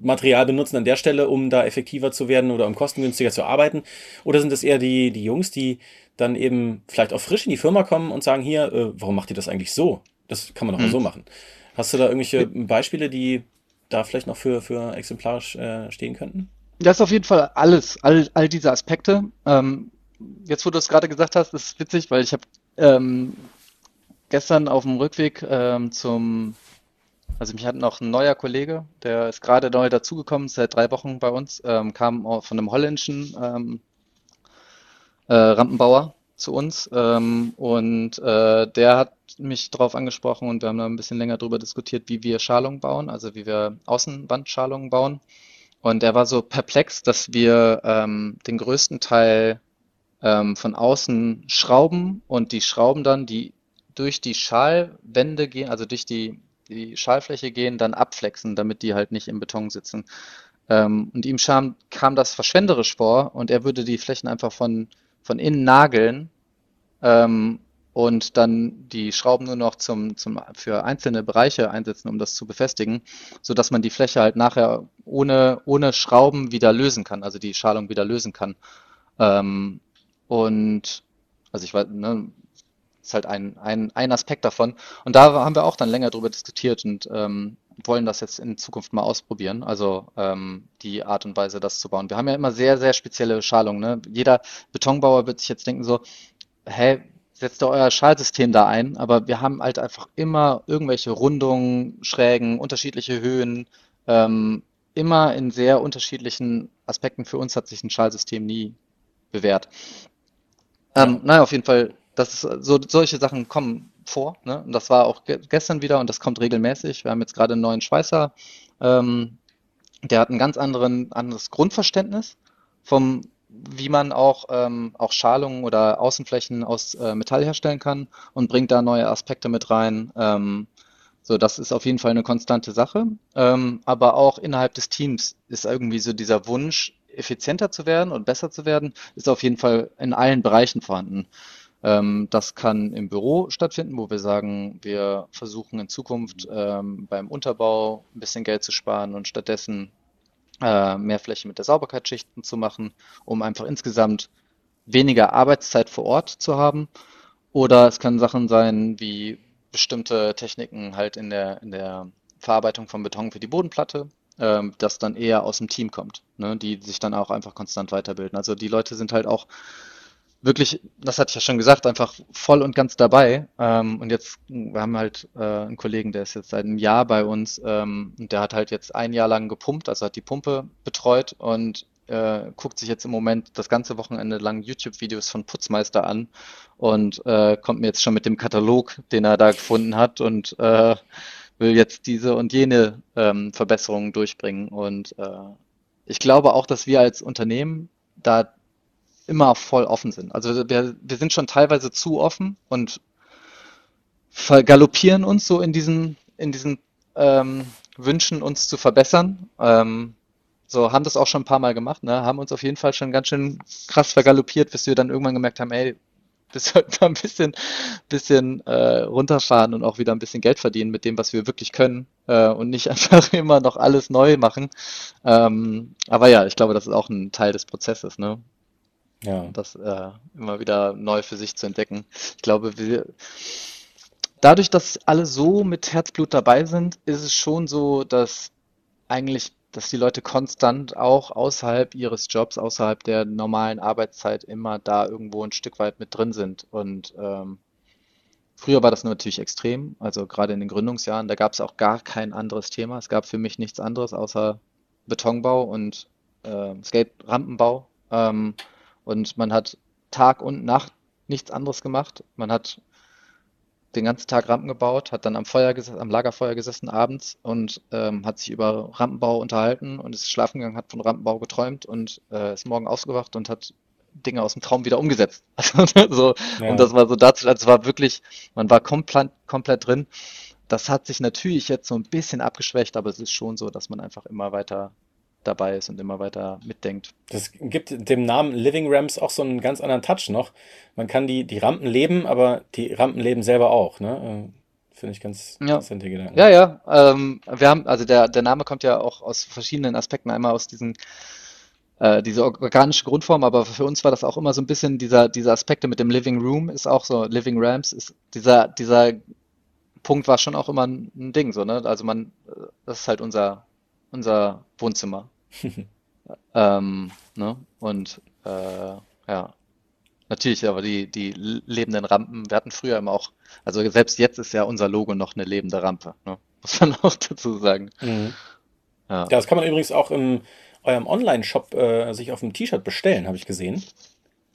Material benutzen an der Stelle, um da effektiver zu werden oder um kostengünstiger zu arbeiten? Oder sind es eher die, die Jungs, die dann eben vielleicht auch frisch in die Firma kommen und sagen, hier, äh, warum macht ihr das eigentlich so? Das kann man doch mhm. mal so machen. Hast du da irgendwelche Beispiele, die da vielleicht noch für, für exemplarisch äh, stehen könnten? Das ist auf jeden Fall alles, all, all diese Aspekte. Ähm, jetzt, wo du es gerade gesagt hast, ist witzig, weil ich habe ähm, gestern auf dem Rückweg ähm, zum, also mich hat noch ein neuer Kollege, der ist gerade neu dazugekommen, seit drei Wochen bei uns, ähm, kam von einem holländischen ähm, äh, Rampenbauer zu uns ähm, und äh, der hat mich darauf angesprochen und wir haben da ein bisschen länger darüber diskutiert, wie wir Schalungen bauen, also wie wir Außenwandschalungen bauen. Und er war so perplex, dass wir ähm, den größten Teil ähm, von außen schrauben und die Schrauben dann, die durch die Schalwände gehen, also durch die, die Schalfläche gehen, dann abflexen, damit die halt nicht im Beton sitzen. Ähm, und ihm kam, kam das verschwenderisch vor und er würde die Flächen einfach von, von innen nageln ähm, und dann die Schrauben nur noch zum, zum, für einzelne Bereiche einsetzen, um das zu befestigen, so dass man die Fläche halt nachher ohne, ohne Schrauben wieder lösen kann, also die Schalung wieder lösen kann. Ähm, und also ich weiß, ne, ist halt ein, ein, ein Aspekt davon. Und da haben wir auch dann länger drüber diskutiert und ähm, wollen das jetzt in Zukunft mal ausprobieren, also ähm, die Art und Weise, das zu bauen. Wir haben ja immer sehr, sehr spezielle Schalungen. Ne? Jeder Betonbauer wird sich jetzt denken so, hä, setzt ihr euer Schaltsystem da ein, aber wir haben halt einfach immer irgendwelche Rundungen, Schrägen, unterschiedliche Höhen, ähm, immer in sehr unterschiedlichen Aspekten. Für uns hat sich ein Schaltsystem nie bewährt. Ähm, naja, auf jeden Fall, das ist, so, solche Sachen kommen vor. Ne? Und das war auch ge gestern wieder und das kommt regelmäßig. Wir haben jetzt gerade einen neuen Schweißer, ähm, der hat ein ganz anderen, anderes Grundverständnis vom, wie man auch, ähm, auch Schalungen oder Außenflächen aus äh, Metall herstellen kann und bringt da neue Aspekte mit rein. Ähm, so, das ist auf jeden Fall eine konstante Sache. Ähm, aber auch innerhalb des Teams ist irgendwie so dieser Wunsch, effizienter zu werden und besser zu werden, ist auf jeden Fall in allen Bereichen vorhanden. Ähm, das kann im Büro stattfinden, wo wir sagen, wir versuchen in Zukunft ähm, beim Unterbau ein bisschen Geld zu sparen und stattdessen äh, mehr Fläche mit der Sauberkeitsschichten zu machen, um einfach insgesamt weniger Arbeitszeit vor Ort zu haben. Oder es können Sachen sein wie bestimmte Techniken halt in der, in der Verarbeitung von Beton für die Bodenplatte, ähm, das dann eher aus dem Team kommt, ne, die sich dann auch einfach konstant weiterbilden. Also die Leute sind halt auch wirklich, das hatte ich ja schon gesagt, einfach voll und ganz dabei. Ähm, und jetzt, wir haben halt äh, einen Kollegen, der ist jetzt seit einem Jahr bei uns ähm, und der hat halt jetzt ein Jahr lang gepumpt, also hat die Pumpe betreut und äh, guckt sich jetzt im Moment das ganze Wochenende lang YouTube-Videos von Putzmeister an und äh, kommt mir jetzt schon mit dem Katalog, den er da gefunden hat und äh, will jetzt diese und jene ähm, Verbesserungen durchbringen. Und äh, ich glaube auch, dass wir als Unternehmen da immer voll offen sind. Also wir, wir sind schon teilweise zu offen und vergaloppieren uns so in diesen, in diesen ähm, Wünschen, uns zu verbessern. Ähm, so haben das auch schon ein paar Mal gemacht, ne? haben uns auf jeden Fall schon ganz schön krass vergaloppiert, bis wir dann irgendwann gemerkt haben, ey, wir sollten da ein bisschen, bisschen äh, runterfahren und auch wieder ein bisschen Geld verdienen mit dem, was wir wirklich können äh, und nicht [laughs] einfach immer noch alles neu machen. Ähm, aber ja, ich glaube, das ist auch ein Teil des Prozesses, ne? Ja. Das äh, immer wieder neu für sich zu entdecken. Ich glaube, wir, dadurch, dass alle so mit Herzblut dabei sind, ist es schon so, dass eigentlich, dass die Leute konstant auch außerhalb ihres Jobs, außerhalb der normalen Arbeitszeit immer da irgendwo ein Stück weit mit drin sind. Und ähm, früher war das natürlich extrem, also gerade in den Gründungsjahren, da gab es auch gar kein anderes Thema. Es gab für mich nichts anderes außer Betonbau und äh, Skate-Rampenbau. Ähm, und man hat Tag und Nacht nichts anderes gemacht. Man hat den ganzen Tag Rampen gebaut, hat dann am Feuer am Lagerfeuer gesessen abends und ähm, hat sich über Rampenbau unterhalten und ist schlafen gegangen, hat von Rampenbau geträumt und äh, ist morgen ausgewacht und hat Dinge aus dem Traum wieder umgesetzt. [laughs] Also, so, ja. Und das war so dazu, also es war wirklich, man war komplett, komplett drin. Das hat sich natürlich jetzt so ein bisschen abgeschwächt, aber es ist schon so, dass man einfach immer weiter dabei ist und immer weiter mitdenkt. Das gibt dem Namen Living Ramps auch so einen ganz anderen Touch noch. Man kann die, die Rampen leben, aber die Rampen leben selber auch. Ne? Äh, finde ich ganz ja. interessante Gedanken. Ja, ja. Ähm, wir haben, also der, der Name kommt ja auch aus verschiedenen Aspekten. Einmal aus diesen äh, diese organische Grundform, aber für uns war das auch immer so ein bisschen dieser, diese Aspekte mit dem Living Room ist auch so, Living Ramps ist dieser, dieser Punkt war schon auch immer ein, Ding, so, ne? Also man, äh, das ist halt unser, unser Wohnzimmer. [laughs] ähm, ne? Und äh, ja, natürlich, aber die, die lebenden Rampen, wir hatten früher immer auch, also selbst jetzt ist ja unser Logo noch eine lebende Rampe, ne? [laughs] muss man auch dazu sagen. Mhm. Ja. ja. das kann man übrigens auch in eurem Online-Shop äh, sich auf dem T-Shirt bestellen, habe ich gesehen.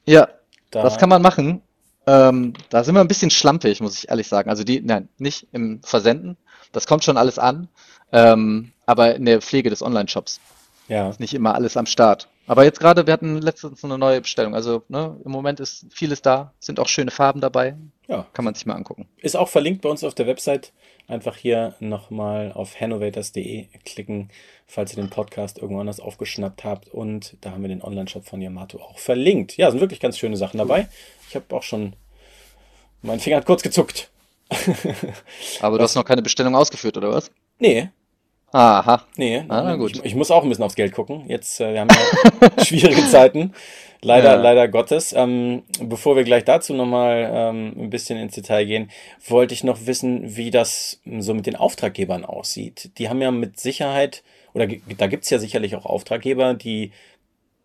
Ja, da das kann man machen. Ähm, da sind wir ein bisschen schlampig, muss ich ehrlich sagen. Also die, nein, nicht im Versenden. Das kommt schon alles an. Ähm, aber in der Pflege des Online-Shops. Ja. Ist nicht immer alles am Start. Aber jetzt gerade, wir hatten letztens eine neue Bestellung. Also ne, im Moment ist vieles da, sind auch schöne Farben dabei. Ja. Kann man sich mal angucken. Ist auch verlinkt bei uns auf der Website. Einfach hier nochmal auf hannovators.de klicken, falls ihr den Podcast irgendwo anders aufgeschnappt habt. Und da haben wir den Online-Shop von Yamato auch verlinkt. Ja, sind wirklich ganz schöne Sachen dabei. Ich habe auch schon, mein Finger hat kurz gezuckt. Aber du hast noch keine Bestellung ausgeführt, oder was? Nee, Aha. Nee, ah, gut. Ich, ich, muss auch ein bisschen aufs Geld gucken. Jetzt, äh, wir haben ja [laughs] schwierige Zeiten. Leider, ja. leider Gottes. Ähm, bevor wir gleich dazu nochmal ähm, ein bisschen ins Detail gehen, wollte ich noch wissen, wie das so mit den Auftraggebern aussieht. Die haben ja mit Sicherheit, oder da gibt's ja sicherlich auch Auftraggeber, die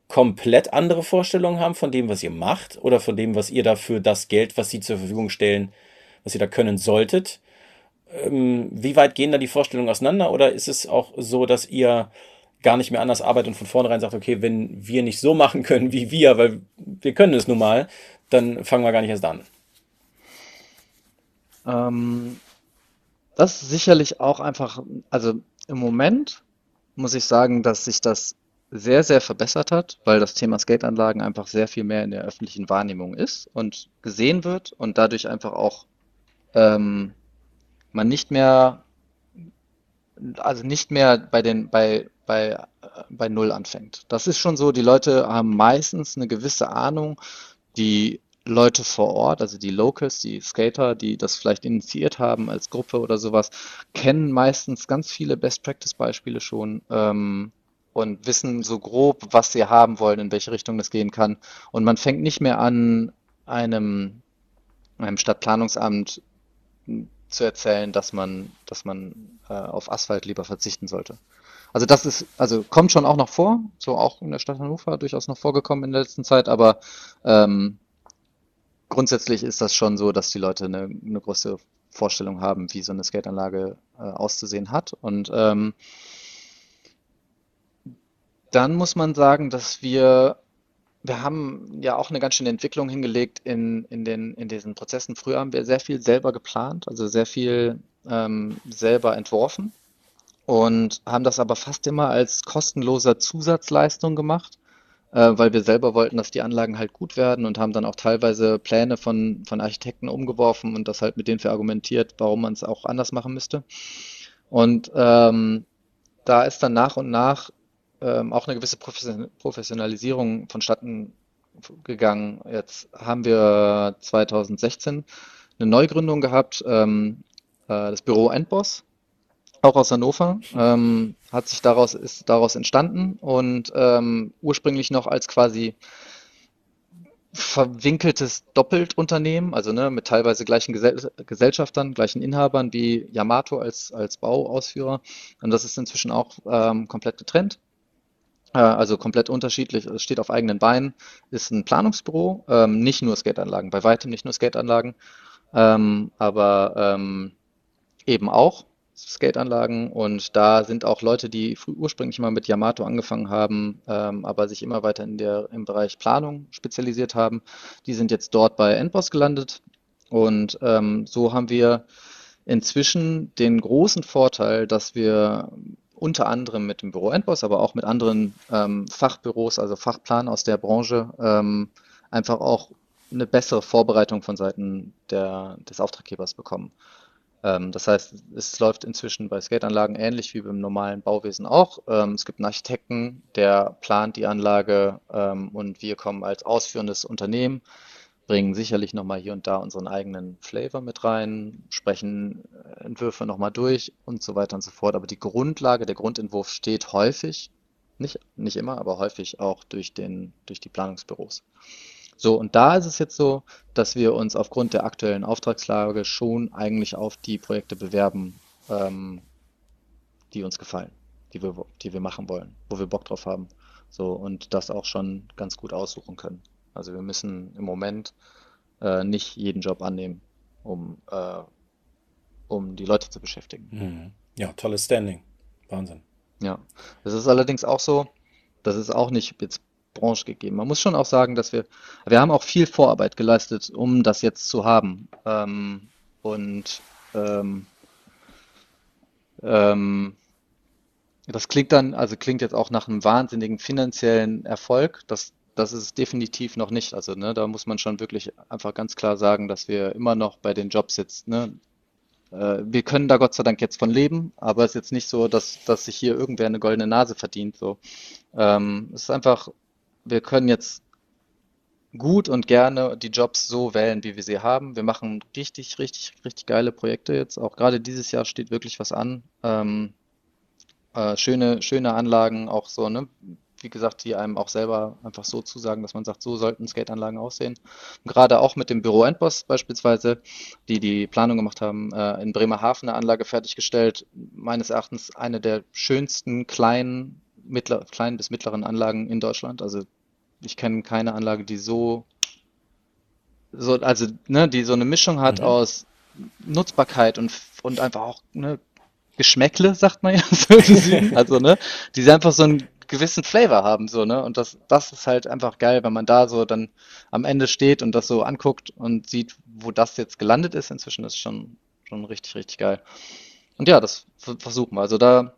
komplett andere Vorstellungen haben von dem, was ihr macht oder von dem, was ihr da für das Geld, was sie zur Verfügung stellen, was ihr da können solltet. Ähm, wie weit gehen da die Vorstellungen auseinander oder ist es auch so, dass ihr gar nicht mehr anders arbeitet und von vornherein sagt, okay, wenn wir nicht so machen können wie wir, weil wir können es nun mal, dann fangen wir gar nicht erst an? Ähm, das ist sicherlich auch einfach, also im Moment muss ich sagen, dass sich das sehr, sehr verbessert hat, weil das Thema Skateanlagen einfach sehr viel mehr in der öffentlichen Wahrnehmung ist und gesehen wird und dadurch einfach auch ähm, man nicht mehr, also nicht mehr bei den, bei, bei, äh, bei Null anfängt. Das ist schon so, die Leute haben meistens eine gewisse Ahnung, die Leute vor Ort, also die Locals, die Skater, die das vielleicht initiiert haben als Gruppe oder sowas, kennen meistens ganz viele Best-Practice-Beispiele schon ähm, und wissen so grob, was sie haben wollen, in welche Richtung das gehen kann. Und man fängt nicht mehr an, einem, einem Stadtplanungsamt zu erzählen, dass man, dass man äh, auf Asphalt lieber verzichten sollte. Also das ist, also kommt schon auch noch vor, so auch in der Stadt Hannover durchaus noch vorgekommen in der letzten Zeit, aber ähm, grundsätzlich ist das schon so, dass die Leute eine, eine große Vorstellung haben, wie so eine Skateanlage äh, auszusehen hat. Und ähm, dann muss man sagen, dass wir, wir haben ja auch eine ganz schöne Entwicklung hingelegt in, in, den, in diesen Prozessen. Früher haben wir sehr viel selber geplant, also sehr viel ähm, selber entworfen und haben das aber fast immer als kostenloser Zusatzleistung gemacht äh, weil wir selber wollten, dass die Anlagen halt gut werden und haben dann auch teilweise Pläne von, von Architekten umgeworfen und das halt mit denen verargumentiert, warum man es auch anders machen müsste. Und ähm, da ist dann nach und nach ähm, auch eine gewisse Professionalisierung vonstatten gegangen. Jetzt haben wir 2016 eine Neugründung gehabt, ähm, äh, das Büro Endboss auch aus Hannover, ähm, hat sich daraus, ist daraus entstanden und ähm, ursprünglich noch als quasi verwinkeltes Doppeltunternehmen, also ne, mit teilweise gleichen Gesell Gesellschaftern, gleichen Inhabern wie Yamato als, als Bauausführer. Und das ist inzwischen auch ähm, komplett getrennt. Äh, also komplett unterschiedlich, es steht auf eigenen Beinen, ist ein Planungsbüro, ähm, nicht nur Skateanlagen, bei weitem nicht nur Skateanlagen, ähm, aber ähm, eben auch. Skateanlagen und da sind auch Leute, die früh, ursprünglich mal mit Yamato angefangen haben, ähm, aber sich immer weiter in der, im Bereich Planung spezialisiert haben. Die sind jetzt dort bei Endboss gelandet und ähm, so haben wir inzwischen den großen Vorteil, dass wir unter anderem mit dem Büro Endboss, aber auch mit anderen ähm, Fachbüros, also Fachplan aus der Branche, ähm, einfach auch eine bessere Vorbereitung von Seiten der, des Auftraggebers bekommen. Ähm, das heißt, es läuft inzwischen bei Skateanlagen ähnlich wie beim normalen Bauwesen auch. Ähm, es gibt einen Architekten, der plant die Anlage ähm, und wir kommen als ausführendes Unternehmen, bringen sicherlich nochmal hier und da unseren eigenen Flavor mit rein, sprechen äh, Entwürfe nochmal durch und so weiter und so fort. Aber die Grundlage, der Grundentwurf steht häufig, nicht, nicht immer, aber häufig auch durch, den, durch die Planungsbüros. So, und da ist es jetzt so, dass wir uns aufgrund der aktuellen Auftragslage schon eigentlich auf die Projekte bewerben, ähm, die uns gefallen, die wir, die wir machen wollen, wo wir Bock drauf haben. So, und das auch schon ganz gut aussuchen können. Also wir müssen im Moment äh, nicht jeden Job annehmen, um, äh, um die Leute zu beschäftigen. Mhm. Ja, tolles Standing. Wahnsinn. Ja, es ist allerdings auch so, das ist auch nicht jetzt Branche gegeben. Man muss schon auch sagen, dass wir, wir haben auch viel Vorarbeit geleistet, um das jetzt zu haben. Ähm, und ähm, ähm, das klingt dann, also klingt jetzt auch nach einem wahnsinnigen finanziellen Erfolg. Das, das ist definitiv noch nicht. Also ne, da muss man schon wirklich einfach ganz klar sagen, dass wir immer noch bei den Jobs jetzt, ne, äh, wir können da Gott sei Dank jetzt von leben, aber es ist jetzt nicht so, dass, dass sich hier irgendwer eine goldene Nase verdient. So. Ähm, es ist einfach wir können jetzt gut und gerne die Jobs so wählen, wie wir sie haben. Wir machen richtig, richtig, richtig geile Projekte jetzt. Auch gerade dieses Jahr steht wirklich was an. Ähm, äh, schöne, schöne Anlagen, auch so, ne? Wie gesagt, die einem auch selber einfach so zusagen, dass man sagt, so sollten Skateanlagen aussehen. Und gerade auch mit dem Büro Endboss beispielsweise, die die Planung gemacht haben, äh, in Bremerhaven eine Anlage fertiggestellt. Meines Erachtens eine der schönsten kleinen mittler, kleinen bis mittleren Anlagen in Deutschland. Also ich kenne keine Anlage, die so, so also ne, die so eine Mischung hat Mhm. aus Nutzbarkeit und, und einfach auch ne, Geschmäckle, sagt man ja. [laughs] [laughs] Also ne, die sie einfach so einen gewissen Flavor haben, so, ne? Und das, das ist halt einfach geil, wenn man da so dann am Ende steht und das so anguckt und sieht, wo das jetzt gelandet ist. Inzwischen ist schon, schon richtig, richtig geil. Und ja, das versuchen wir. Also da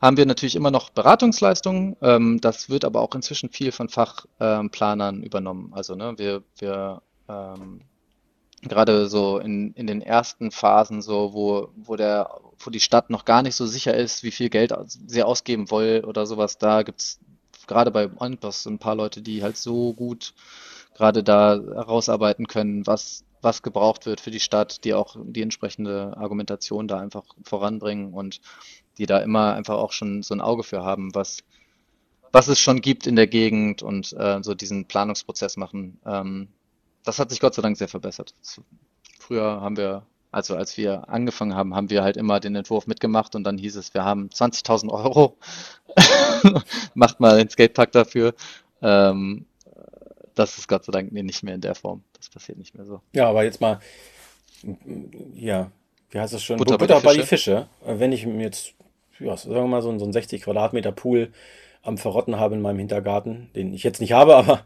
haben wir natürlich immer noch Beratungsleistungen. Ähm, das wird aber auch inzwischen viel von Fachplanern ähm, übernommen. Also ne, wir, wir ähm, gerade so in, in den ersten Phasen, so wo, wo der, wo die Stadt noch gar nicht so sicher ist, wie viel Geld sie ausgeben will oder sowas, da gibt's gerade bei so ein paar Leute, die halt so gut gerade da herausarbeiten können, was, was gebraucht wird für die Stadt, die auch die entsprechende Argumentation da einfach voranbringen und die da immer einfach auch schon so ein Auge für haben, was, was es schon gibt in der Gegend und äh, so diesen Planungsprozess machen. Ähm, das hat sich Gott sei Dank sehr verbessert. Früher haben wir, also als wir angefangen haben, haben wir halt immer den Entwurf mitgemacht und dann hieß es, wir haben 20.000 Euro, [laughs] macht mal den Skatepark dafür. Ähm, das ist Gott sei Dank nicht mehr in der Form. Das passiert nicht mehr so. Ja, aber jetzt mal, ja, wie heißt das schon? Butter bei Butter die bei die Fische. Fische. Wenn ich mir jetzt, ja, sagen wir mal, so, ein- so einen 60 Quadratmeter Pool am Verrotten habe in meinem Hintergarten, den ich jetzt nicht habe, aber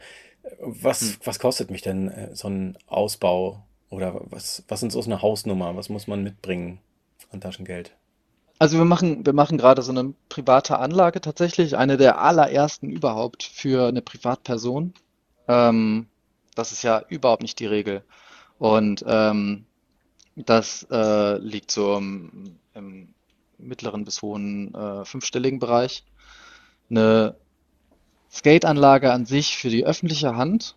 was, Hm. was kostet mich denn äh, so ein Ausbau? Oder was, was ist so eine Hausnummer? Was muss man mitbringen an Taschengeld? Also wir machen, wir machen gerade so eine private Anlage tatsächlich, eine der allerersten überhaupt für eine Privatperson. Ähm, das ist ja überhaupt nicht die Regel. Und ähm, das äh, liegt so im, im mittleren bis hohen äh, fünfstelligen Bereich. Eine Skateanlage an sich für die öffentliche Hand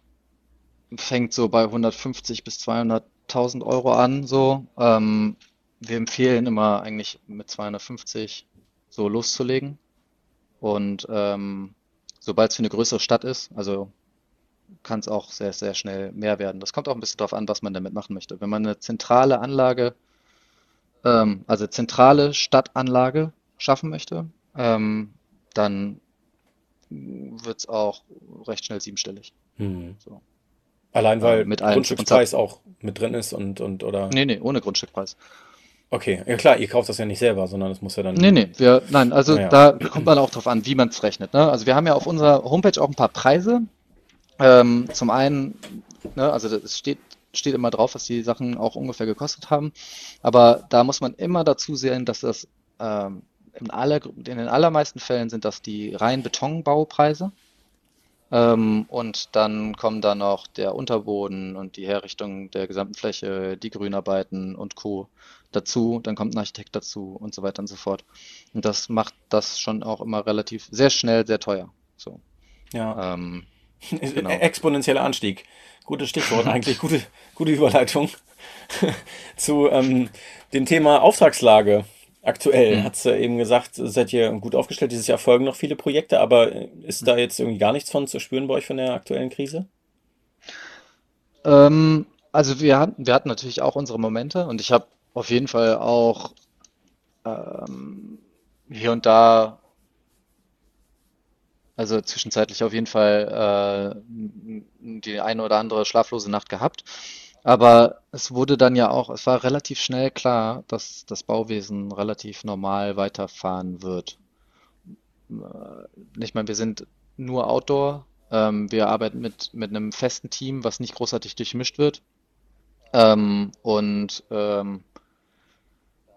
fängt so bei 150 bis 200.000 Euro an, so. Ähm, wir empfehlen immer eigentlich mit 250 so loszulegen. Und ähm, sobald es für eine größere Stadt ist, also kann es auch sehr, sehr schnell mehr werden. Das kommt auch ein bisschen darauf an, was man damit machen möchte. Wenn man eine zentrale Anlage, ähm, also zentrale Stadtanlage schaffen möchte, ähm, dann wird es auch recht schnell siebenstellig. Hm. So. Allein Äh, weil mit und Zap. Grundstückspreis auch mit drin ist und, und oder. Nee, nee, ohne Grundstückpreis. Okay, ja klar, ihr kauft das ja nicht selber, sondern es muss ja dann. Nee, nee, wir, nein, also Naja. da kommt man auch drauf an, wie man es rechnet. Ne? Also wir haben ja auf unserer Homepage auch ein paar Preise. Ähm, zum einen, ne, also es steht, steht immer drauf, was die Sachen auch ungefähr gekostet haben. Aber da muss man immer dazu sehen, dass das ähm, in, aller, in den allermeisten Fällen sind das die rein Betonbaupreise. Ähm, und dann kommen da noch der Unterboden und die Herrichtung der gesamten Fläche, die Grünarbeiten und Co. dazu. Dann kommt ein Architekt dazu und so weiter und so fort. Und das macht das schon auch immer relativ sehr schnell sehr teuer. So. Ja. Ähm, [laughs] Genau. Exponentieller Anstieg. Gutes Stichwort eigentlich, gute, gute Überleitung [laughs] zu ähm, dem Thema Auftragslage. Aktuell Mhm. hat's ja eben gesagt, seid ihr gut aufgestellt. Dieses Jahr folgen noch viele Projekte, aber äh, ist da jetzt irgendwie gar nichts von zu spüren bei euch von der aktuellen Krise? Ähm, also wir hatten, wir hatten natürlich auch unsere Momente und ich habe auf jeden Fall auch ähm, hier und da, also zwischenzeitlich auf jeden Fall äh, die eine oder andere schlaflose Nacht gehabt. Aber es wurde dann ja auch, es war relativ schnell klar, dass das Bauwesen relativ normal weiterfahren wird. Äh, Ich meine, wir sind nur Outdoor. Ähm, wir arbeiten mit, mit einem festen Team, was nicht großartig durchmischt wird. Ähm, und ähm,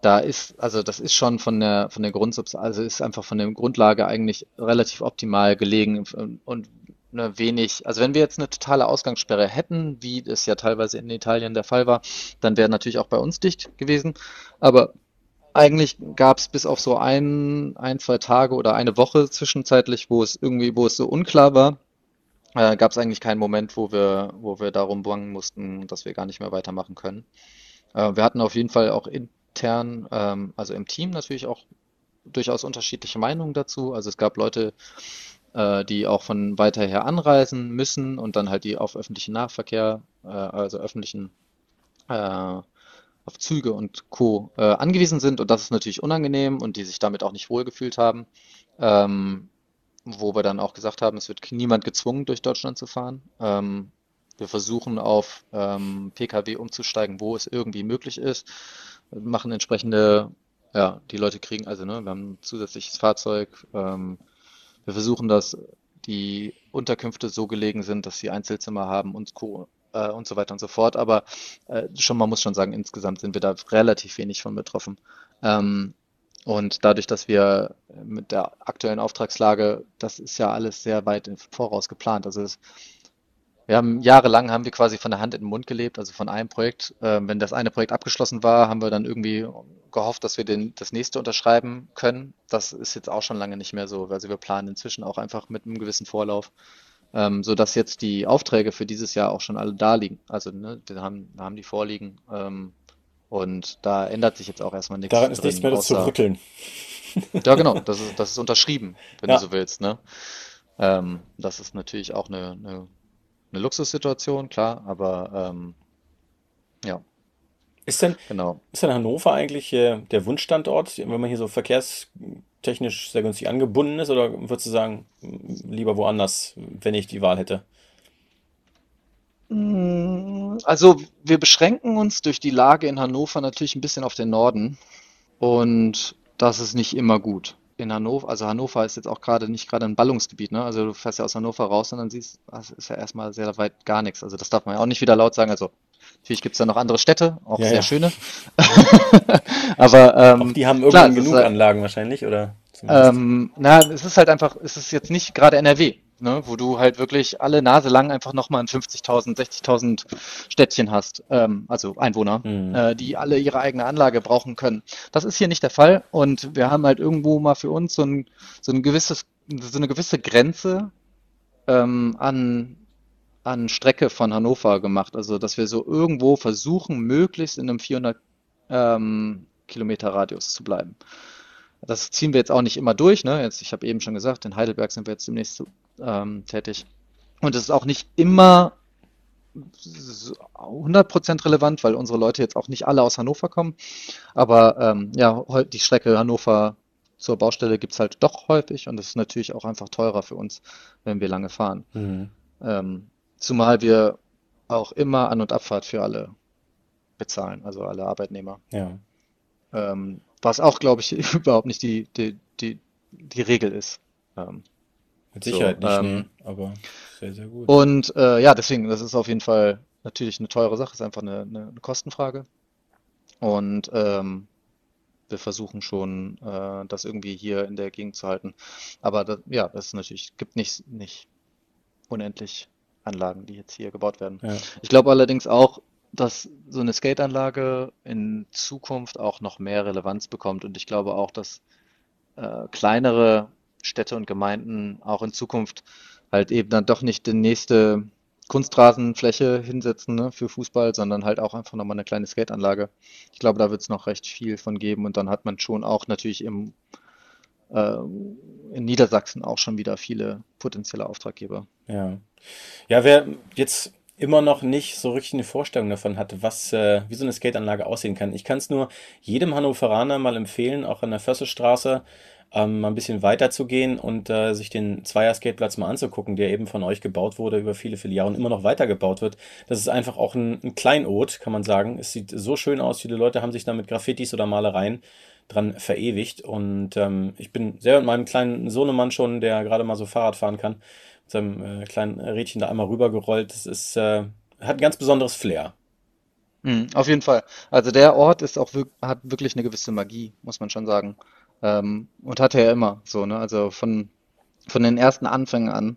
da ist, also das ist schon von der von der Grundsubstanz, also ist einfach von der Grundlage eigentlich relativ optimal gelegen und, und ne, wenig, also wenn wir jetzt eine totale Ausgangssperre hätten, wie es ja teilweise in Italien der Fall war, dann wäre natürlich auch bei uns dicht gewesen. Aber eigentlich gab es bis auf so ein, ein, zwei Tage oder eine Woche zwischenzeitlich, wo es irgendwie, wo es so unklar war, äh, gab es eigentlich keinen Moment, wo wir, wo wir darum bangen mussten, dass wir gar nicht mehr weitermachen können. Äh, wir hatten auf jeden Fall auch intern, ähm, also im Team natürlich auch durchaus unterschiedliche Meinungen dazu. Also es gab Leute, äh, die auch von weiter her anreisen müssen und dann halt die auf öffentlichen Nahverkehr, äh, also öffentlichen, äh, auf Züge und Co. äh, angewiesen sind und das ist natürlich unangenehm und die sich damit auch nicht wohlgefühlt haben. Ähm, wo wir dann auch gesagt haben, es wird niemand gezwungen, durch Deutschland zu fahren. Ähm, wir versuchen auf ähm, Pkw umzusteigen, wo es irgendwie möglich ist, wir machen entsprechende, ja, die Leute kriegen, also ne, wir haben ein zusätzliches Fahrzeug. Ähm, wir versuchen, dass die Unterkünfte so gelegen sind, dass sie Einzelzimmer haben und Co. Äh, und so weiter und so fort. Aber äh, schon, man muss schon sagen, insgesamt sind wir da relativ wenig von betroffen. Ähm, und dadurch, dass wir mit der aktuellen Auftragslage, das ist ja alles sehr weit im Voraus geplant. Also es, wir haben jahrelang haben wir quasi von der Hand in den Mund gelebt, also von einem Projekt. Äh, wenn das eine Projekt abgeschlossen war, haben wir dann irgendwie gehofft, dass wir den, das nächste unterschreiben können. Das ist jetzt auch schon lange nicht mehr so. Also wir planen inzwischen auch einfach mit einem gewissen Vorlauf, ähm, sodass jetzt die Aufträge für dieses Jahr auch schon alle da liegen. Also ne, wir haben, wir haben die vorliegen. Ähm, und da ändert sich jetzt auch erstmal nichts. Daran ist drin, nichts mehr zu rütteln. Ja, genau, das ist, das ist unterschrieben, wenn ja. du so willst. Ne? Ähm, das ist natürlich auch eine, eine, eine Luxussituation, klar, aber ähm, ja. Ist denn, genau. ist denn Hannover eigentlich äh, der Wunschstandort, wenn man hier so verkehrstechnisch sehr günstig angebunden ist, oder würdest du sagen, lieber woanders, wenn ich die Wahl hätte? Mm, also wir beschränken uns durch die Lage in Hannover natürlich ein bisschen auf den Norden und das ist nicht immer gut. In Hannover, also Hannover ist jetzt auch gerade nicht gerade ein Ballungsgebiet, ne? Also du fährst ja aus Hannover raus und dann siehst, das ist ja erstmal sehr weit gar nichts. Also das darf man ja auch nicht wieder laut sagen. Also natürlich gibt es da noch andere Städte, auch ja, sehr ja. schöne. [laughs] Aber ähm, auch die haben irgendwann klar, genug ist, Anlagen wahrscheinlich, oder? Ähm, na, es ist halt einfach, es ist jetzt nicht gerade NRW ne, wo du halt wirklich alle Nase lang einfach nochmal ein 50.000, 60.000 Städtchen hast, ähm, also Einwohner, mhm. äh, die alle ihre eigene Anlage brauchen können. Das ist hier nicht der Fall und wir haben halt irgendwo mal für uns so, ein, so, ein gewisses, so eine gewisse Grenze ähm, an, an Strecke von Hannover gemacht. Also, dass wir so irgendwo versuchen, möglichst in einem 400 ähm, Kilometer Radius zu bleiben. Das ziehen wir jetzt auch nicht immer durch. Ne? Jetzt, ich habe eben schon gesagt, in Heidelberg sind wir jetzt demnächst ähm, tätig. Und es ist auch nicht immer 100% relevant, weil unsere Leute jetzt auch nicht alle aus Hannover kommen. Aber ähm, ja, die Strecke Hannover zur Baustelle gibt es halt doch häufig und es ist natürlich auch einfach teurer für uns, wenn wir lange fahren. Mhm. Ähm, zumal wir auch immer An- und Abfahrt für alle bezahlen, also alle Arbeitnehmer. Ja. Ähm, was auch, glaube ich, [laughs] überhaupt nicht die, die, die, die Regel ist. Ähm, mit Sicherheit so, nicht, ähm, nee, aber sehr, sehr gut. Und äh, ja, deswegen, das ist auf jeden Fall natürlich eine teure Sache, ist einfach eine, eine, eine Kostenfrage. Und ähm, wir versuchen schon, äh, das irgendwie hier in der Gegend zu halten. Aber das, ja, ist natürlich, gibt nicht, nicht unendlich Anlagen, die jetzt hier gebaut werden. Ja. Ich glaube allerdings auch, dass so eine Skateanlage in Zukunft auch noch mehr Relevanz bekommt. Und ich glaube auch, dass äh, kleinere Städte und Gemeinden auch in Zukunft halt eben dann doch nicht die nächste Kunstrasenfläche hinsetzen ne, für Fußball, sondern halt auch einfach nochmal eine kleine Skateanlage. Ich glaube, da wird es noch recht viel von geben und dann hat man schon auch natürlich im, äh, in Niedersachsen auch schon wieder viele potenzielle Auftraggeber. Ja. Ja, wer jetzt immer noch nicht so richtig eine Vorstellung davon hat, was, äh, wie so eine Skateanlage aussehen kann. Ich kann es nur jedem Hannoveraner mal empfehlen, auch an der Försterstraße ähm, mal ein bisschen weiter zu gehen und äh, sich den Zweier-Skateplatz mal anzugucken, der eben von euch gebaut wurde über viele, viele Jahre und immer noch weitergebaut wird. Das ist einfach auch ein, ein Kleinod, kann man sagen. Es sieht so schön aus. Viele Leute haben sich da mit Graffitis oder Malereien dran verewigt. Und ähm, ich bin sehr mit meinem kleinen Sohnemann schon, der gerade mal so Fahrrad fahren kann, mit seinem äh, kleinen Rädchen da einmal rübergerollt. Das ist, äh, hat ein ganz besonderes Flair. Mhm, auf jeden Fall. Also der Ort ist auch hat wirklich eine gewisse Magie, muss man schon sagen. Ähm, und hatte er immer so, ne? Also von, von den ersten Anfängen an.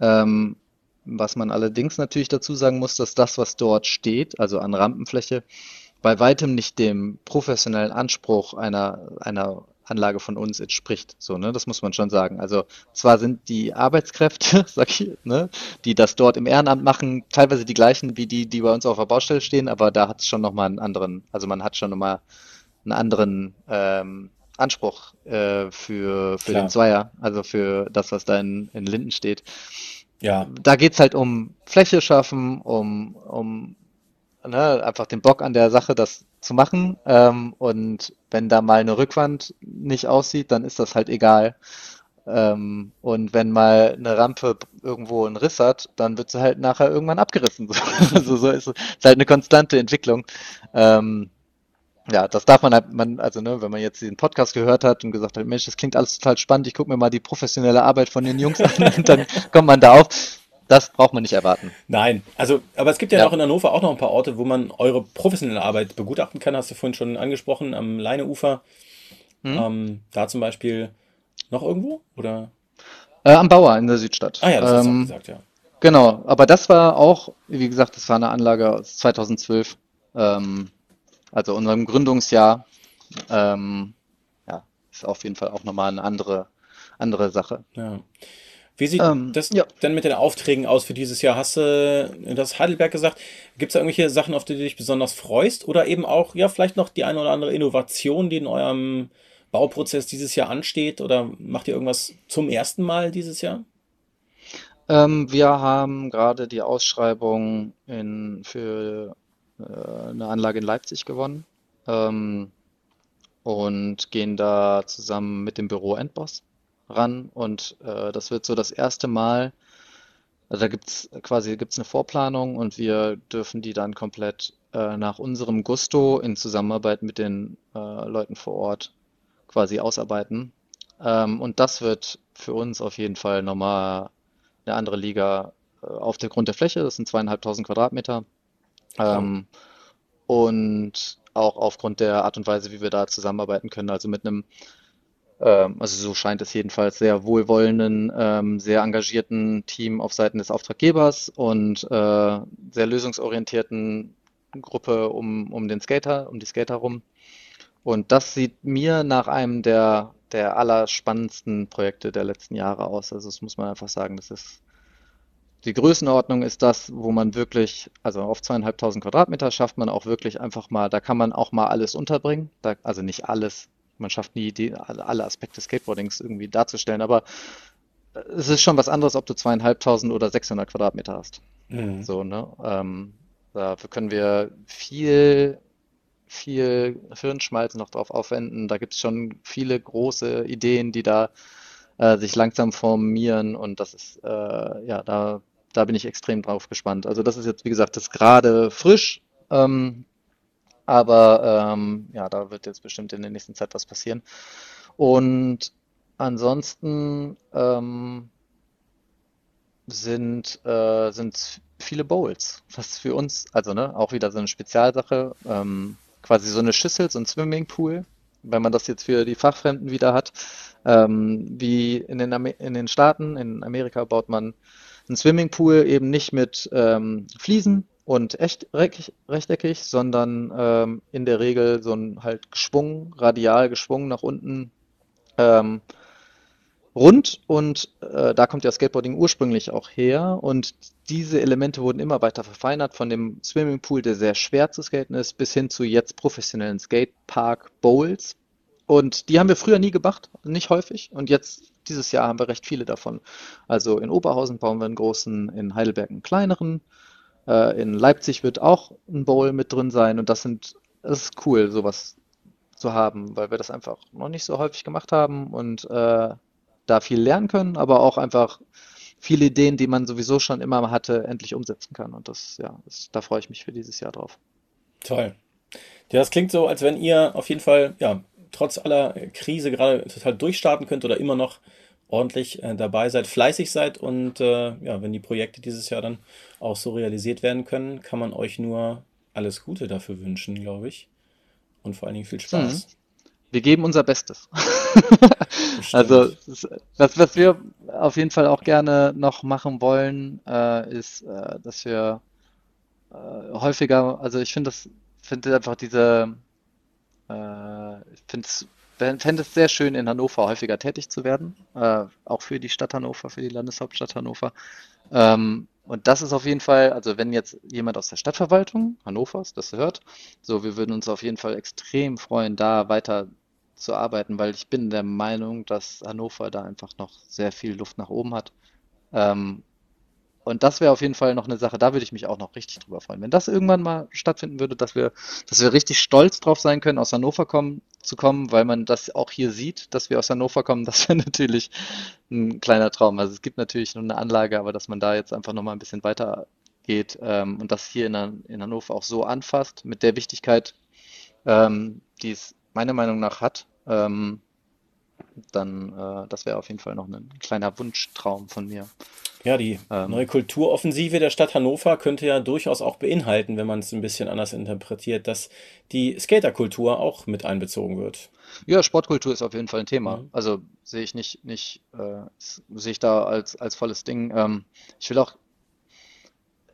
Ähm, was man allerdings natürlich dazu sagen muss, dass das, was dort steht, also an Rampenfläche, bei weitem nicht dem professionellen Anspruch einer, einer Anlage von uns entspricht. So, ne? Das muss man schon sagen. Also zwar sind die Arbeitskräfte, [laughs] sag ich, ne, die das dort im Ehrenamt machen, teilweise die gleichen wie die, die bei uns auf der Baustelle stehen, aber da hat es schon nochmal einen anderen, also man hat schon nochmal einen anderen ähm, Anspruch äh, für, für den Zweier, also für das, was da in, in Linden steht. Ja. Da geht's halt um Fläche schaffen, um, um ne, einfach den Bock an der Sache, das zu machen. Ähm, und wenn da mal eine Rückwand nicht aussieht, dann ist das halt egal. Ähm, und wenn mal eine Rampe irgendwo einen Riss hat, dann wird sie halt nachher irgendwann abgerissen. [laughs] also so ist es. ist halt eine konstante Entwicklung. Ähm, ja, das darf man halt, man, also ne, wenn man jetzt den Podcast gehört hat und gesagt hat, Mensch, das klingt alles total spannend, ich gucke mir mal die professionelle Arbeit von den Jungs an und dann [laughs] kommt man da auf. Das braucht man nicht erwarten. Nein, also, aber es gibt ja, ja. auch in Hannover auch noch ein paar Orte, wo man eure professionelle Arbeit begutachten kann, hast du vorhin schon angesprochen, am Leineufer. Hm. Ähm, da zum Beispiel noch irgendwo? Oder? Äh, am Bauer in der Südstadt. Ah ja, das ähm, hast du auch gesagt, ja. Genau, aber das war auch, wie gesagt, das war eine Anlage aus 2012, ähm, also unserem Gründungsjahr. Ähm, ja, ist auf jeden Fall auch nochmal eine andere, andere Sache. Ja. Wie sieht ähm, das ja. denn mit den Aufträgen aus für dieses Jahr? Hast du das Heidelberg gesagt? Gibt es da irgendwelche Sachen, auf die du dich besonders freust? Oder eben auch, ja, vielleicht noch die eine oder andere Innovation, die in eurem Bauprozess dieses Jahr ansteht? Oder macht ihr irgendwas zum ersten Mal dieses Jahr? Ähm, wir haben gerade die Ausschreibung in, für eine Anlage in Leipzig gewonnen ähm, und gehen da zusammen mit dem Büro Endboss ran. Und äh, das wird so das erste Mal, also da gibt es quasi gibt's eine Vorplanung und wir dürfen die dann komplett äh, nach unserem Gusto in Zusammenarbeit mit den äh, Leuten vor Ort quasi ausarbeiten. Ähm, und das wird für uns auf jeden Fall nochmal eine andere Liga äh, auf der Grund der Fläche. Das sind zweieinhalbtausend Quadratmeter. Ähm, und auch aufgrund der Art und Weise, wie wir da zusammenarbeiten können. Also mit einem, ähm, also so scheint es jedenfalls, sehr wohlwollenden, ähm, sehr engagierten Team auf Seiten des Auftraggebers und äh, sehr lösungsorientierten Gruppe um, um den Skater, um die Skater rum. Und das sieht mir nach einem der, der allerspannendsten Projekte der letzten Jahre aus. Also das muss man einfach sagen, das ist die Größenordnung ist das, wo man wirklich, also auf zweieinhalbtausend Quadratmeter schafft man auch wirklich einfach mal, da kann man auch mal alles unterbringen. Da, also nicht alles, man schafft nie die, alle Aspekte Skateboardings irgendwie darzustellen, aber es ist schon was anderes, ob du zweieinhalbtausend oder 600 Quadratmeter hast. Mhm. So, ne? Ähm, dafür können wir viel viel Hirnschmalz noch drauf aufwenden. Da gibt es schon viele große Ideen, die da äh, sich langsam formieren und das ist, äh, ja, da, da bin ich extrem drauf gespannt. Also das ist jetzt, wie gesagt, das gerade frisch, ähm, aber ähm, ja, da wird jetzt bestimmt in der nächsten Zeit was passieren. Und ansonsten ähm, sind, äh, sind viele Bowls, was für uns, also ne, auch wieder so eine Spezialsache. Ähm, quasi so eine Schüssel, so ein Swimmingpool, wenn man das jetzt für die Fachfremden wieder hat. Ähm, wie in den, in den Staaten, in Amerika baut man einen Swimmingpool eben nicht mit ähm, Fliesen und echt rechteckig, sondern ähm, in der Regel so ein halt geschwungen, radial geschwungen nach unten. Rund und äh, da kommt ja Skateboarding ursprünglich auch her und diese Elemente wurden immer weiter verfeinert von dem Swimmingpool, der sehr schwer zu skaten ist, bis hin zu jetzt professionellen Skatepark Bowls. Und die haben wir früher nie gemacht, nicht häufig. Und jetzt, dieses Jahr, haben wir recht viele davon. Also in Oberhausen bauen wir einen großen, in Heidelberg einen kleineren. Äh, in Leipzig wird auch ein Bowl mit drin sein. Und das sind, das ist cool, sowas zu haben, weil wir das einfach noch nicht so häufig gemacht haben. Und äh, da viel lernen können, aber auch einfach viele Ideen, die man sowieso schon immer hatte, endlich umsetzen kann. Und das, ja, das, da freue ich mich für dieses Jahr drauf. Toll. Ja, das klingt so, als wenn ihr auf jeden Fall, ja, trotz aller Krise gerade total durchstarten könnt oder immer noch ordentlich äh, dabei seid, fleißig seid und äh, ja, wenn die Projekte dieses Jahr dann auch so realisiert werden können, kann man euch nur alles Gute dafür wünschen, glaube ich. Und vor allen Dingen viel Spaß. Mhm wir geben unser Bestes. [laughs] also was, was wir auf jeden Fall auch gerne noch machen wollen, äh, ist, äh, dass wir äh, häufiger, also ich finde das, finde einfach diese, äh, ich finde es fände es sehr schön, in Hannover häufiger tätig zu werden, äh, auch für die Stadt Hannover, für die Landeshauptstadt Hannover. Ähm, und das ist auf jeden Fall, also wenn jetzt jemand aus der Stadtverwaltung Hannovers das hört, so, wir würden uns auf jeden Fall extrem freuen, da weiter zu arbeiten, weil ich bin der Meinung, dass Hannover da einfach noch sehr viel Luft nach oben hat. Ähm, und das wäre auf jeden Fall noch eine Sache, da würde ich mich auch noch richtig drüber freuen. Wenn das irgendwann mal stattfinden würde, dass wir, dass wir richtig stolz drauf sein können, aus Hannover kommen zu kommen, weil man das auch hier sieht, dass wir aus Hannover kommen, [laughs] das wäre natürlich ein kleiner Traum. Also es gibt natürlich nur eine Anlage, aber dass man da jetzt einfach nochmal ein bisschen weiter geht ähm, und das hier in, in, Hannover auch so anfasst, mit der Wichtigkeit, ähm, die es meiner Meinung nach hat, ähm, dann äh, das wäre auf jeden Fall noch ein kleiner Wunschtraum von mir. Ja, die ähm, neue Kulturoffensive der Stadt Hannover könnte ja durchaus auch beinhalten, wenn man es ein bisschen anders interpretiert, dass die Skaterkultur auch mit einbezogen wird. Ja, Sportkultur ist auf jeden Fall ein Thema. Mhm. Also sehe ich nicht, nicht äh, sehe ich da als, als volles Ding. Ähm, ich will auch,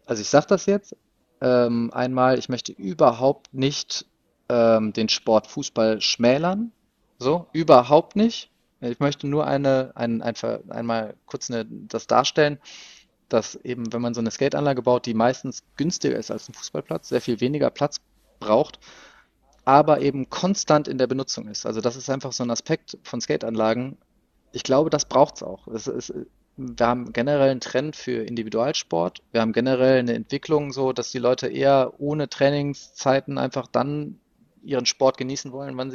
also ich sage das jetzt ähm, einmal, ich möchte überhaupt nicht ähm, den Sport Fußball schmälern. So, überhaupt nicht. Ich möchte nur eine, ein, ein, einmal kurz eine, das darstellen, dass eben, wenn man so eine Skateanlage baut, die meistens günstiger ist als ein Fußballplatz, sehr viel weniger Platz braucht, aber eben konstant in der Benutzung ist. Also das ist einfach so ein Aspekt von Skateanlagen. Ich glaube, das braucht es auch. Es ist, wir haben generell einen Trend für Individualsport. Wir haben generell eine Entwicklung so, dass die Leute eher ohne Trainingszeiten einfach dann ihren Sport genießen wollen, wann sie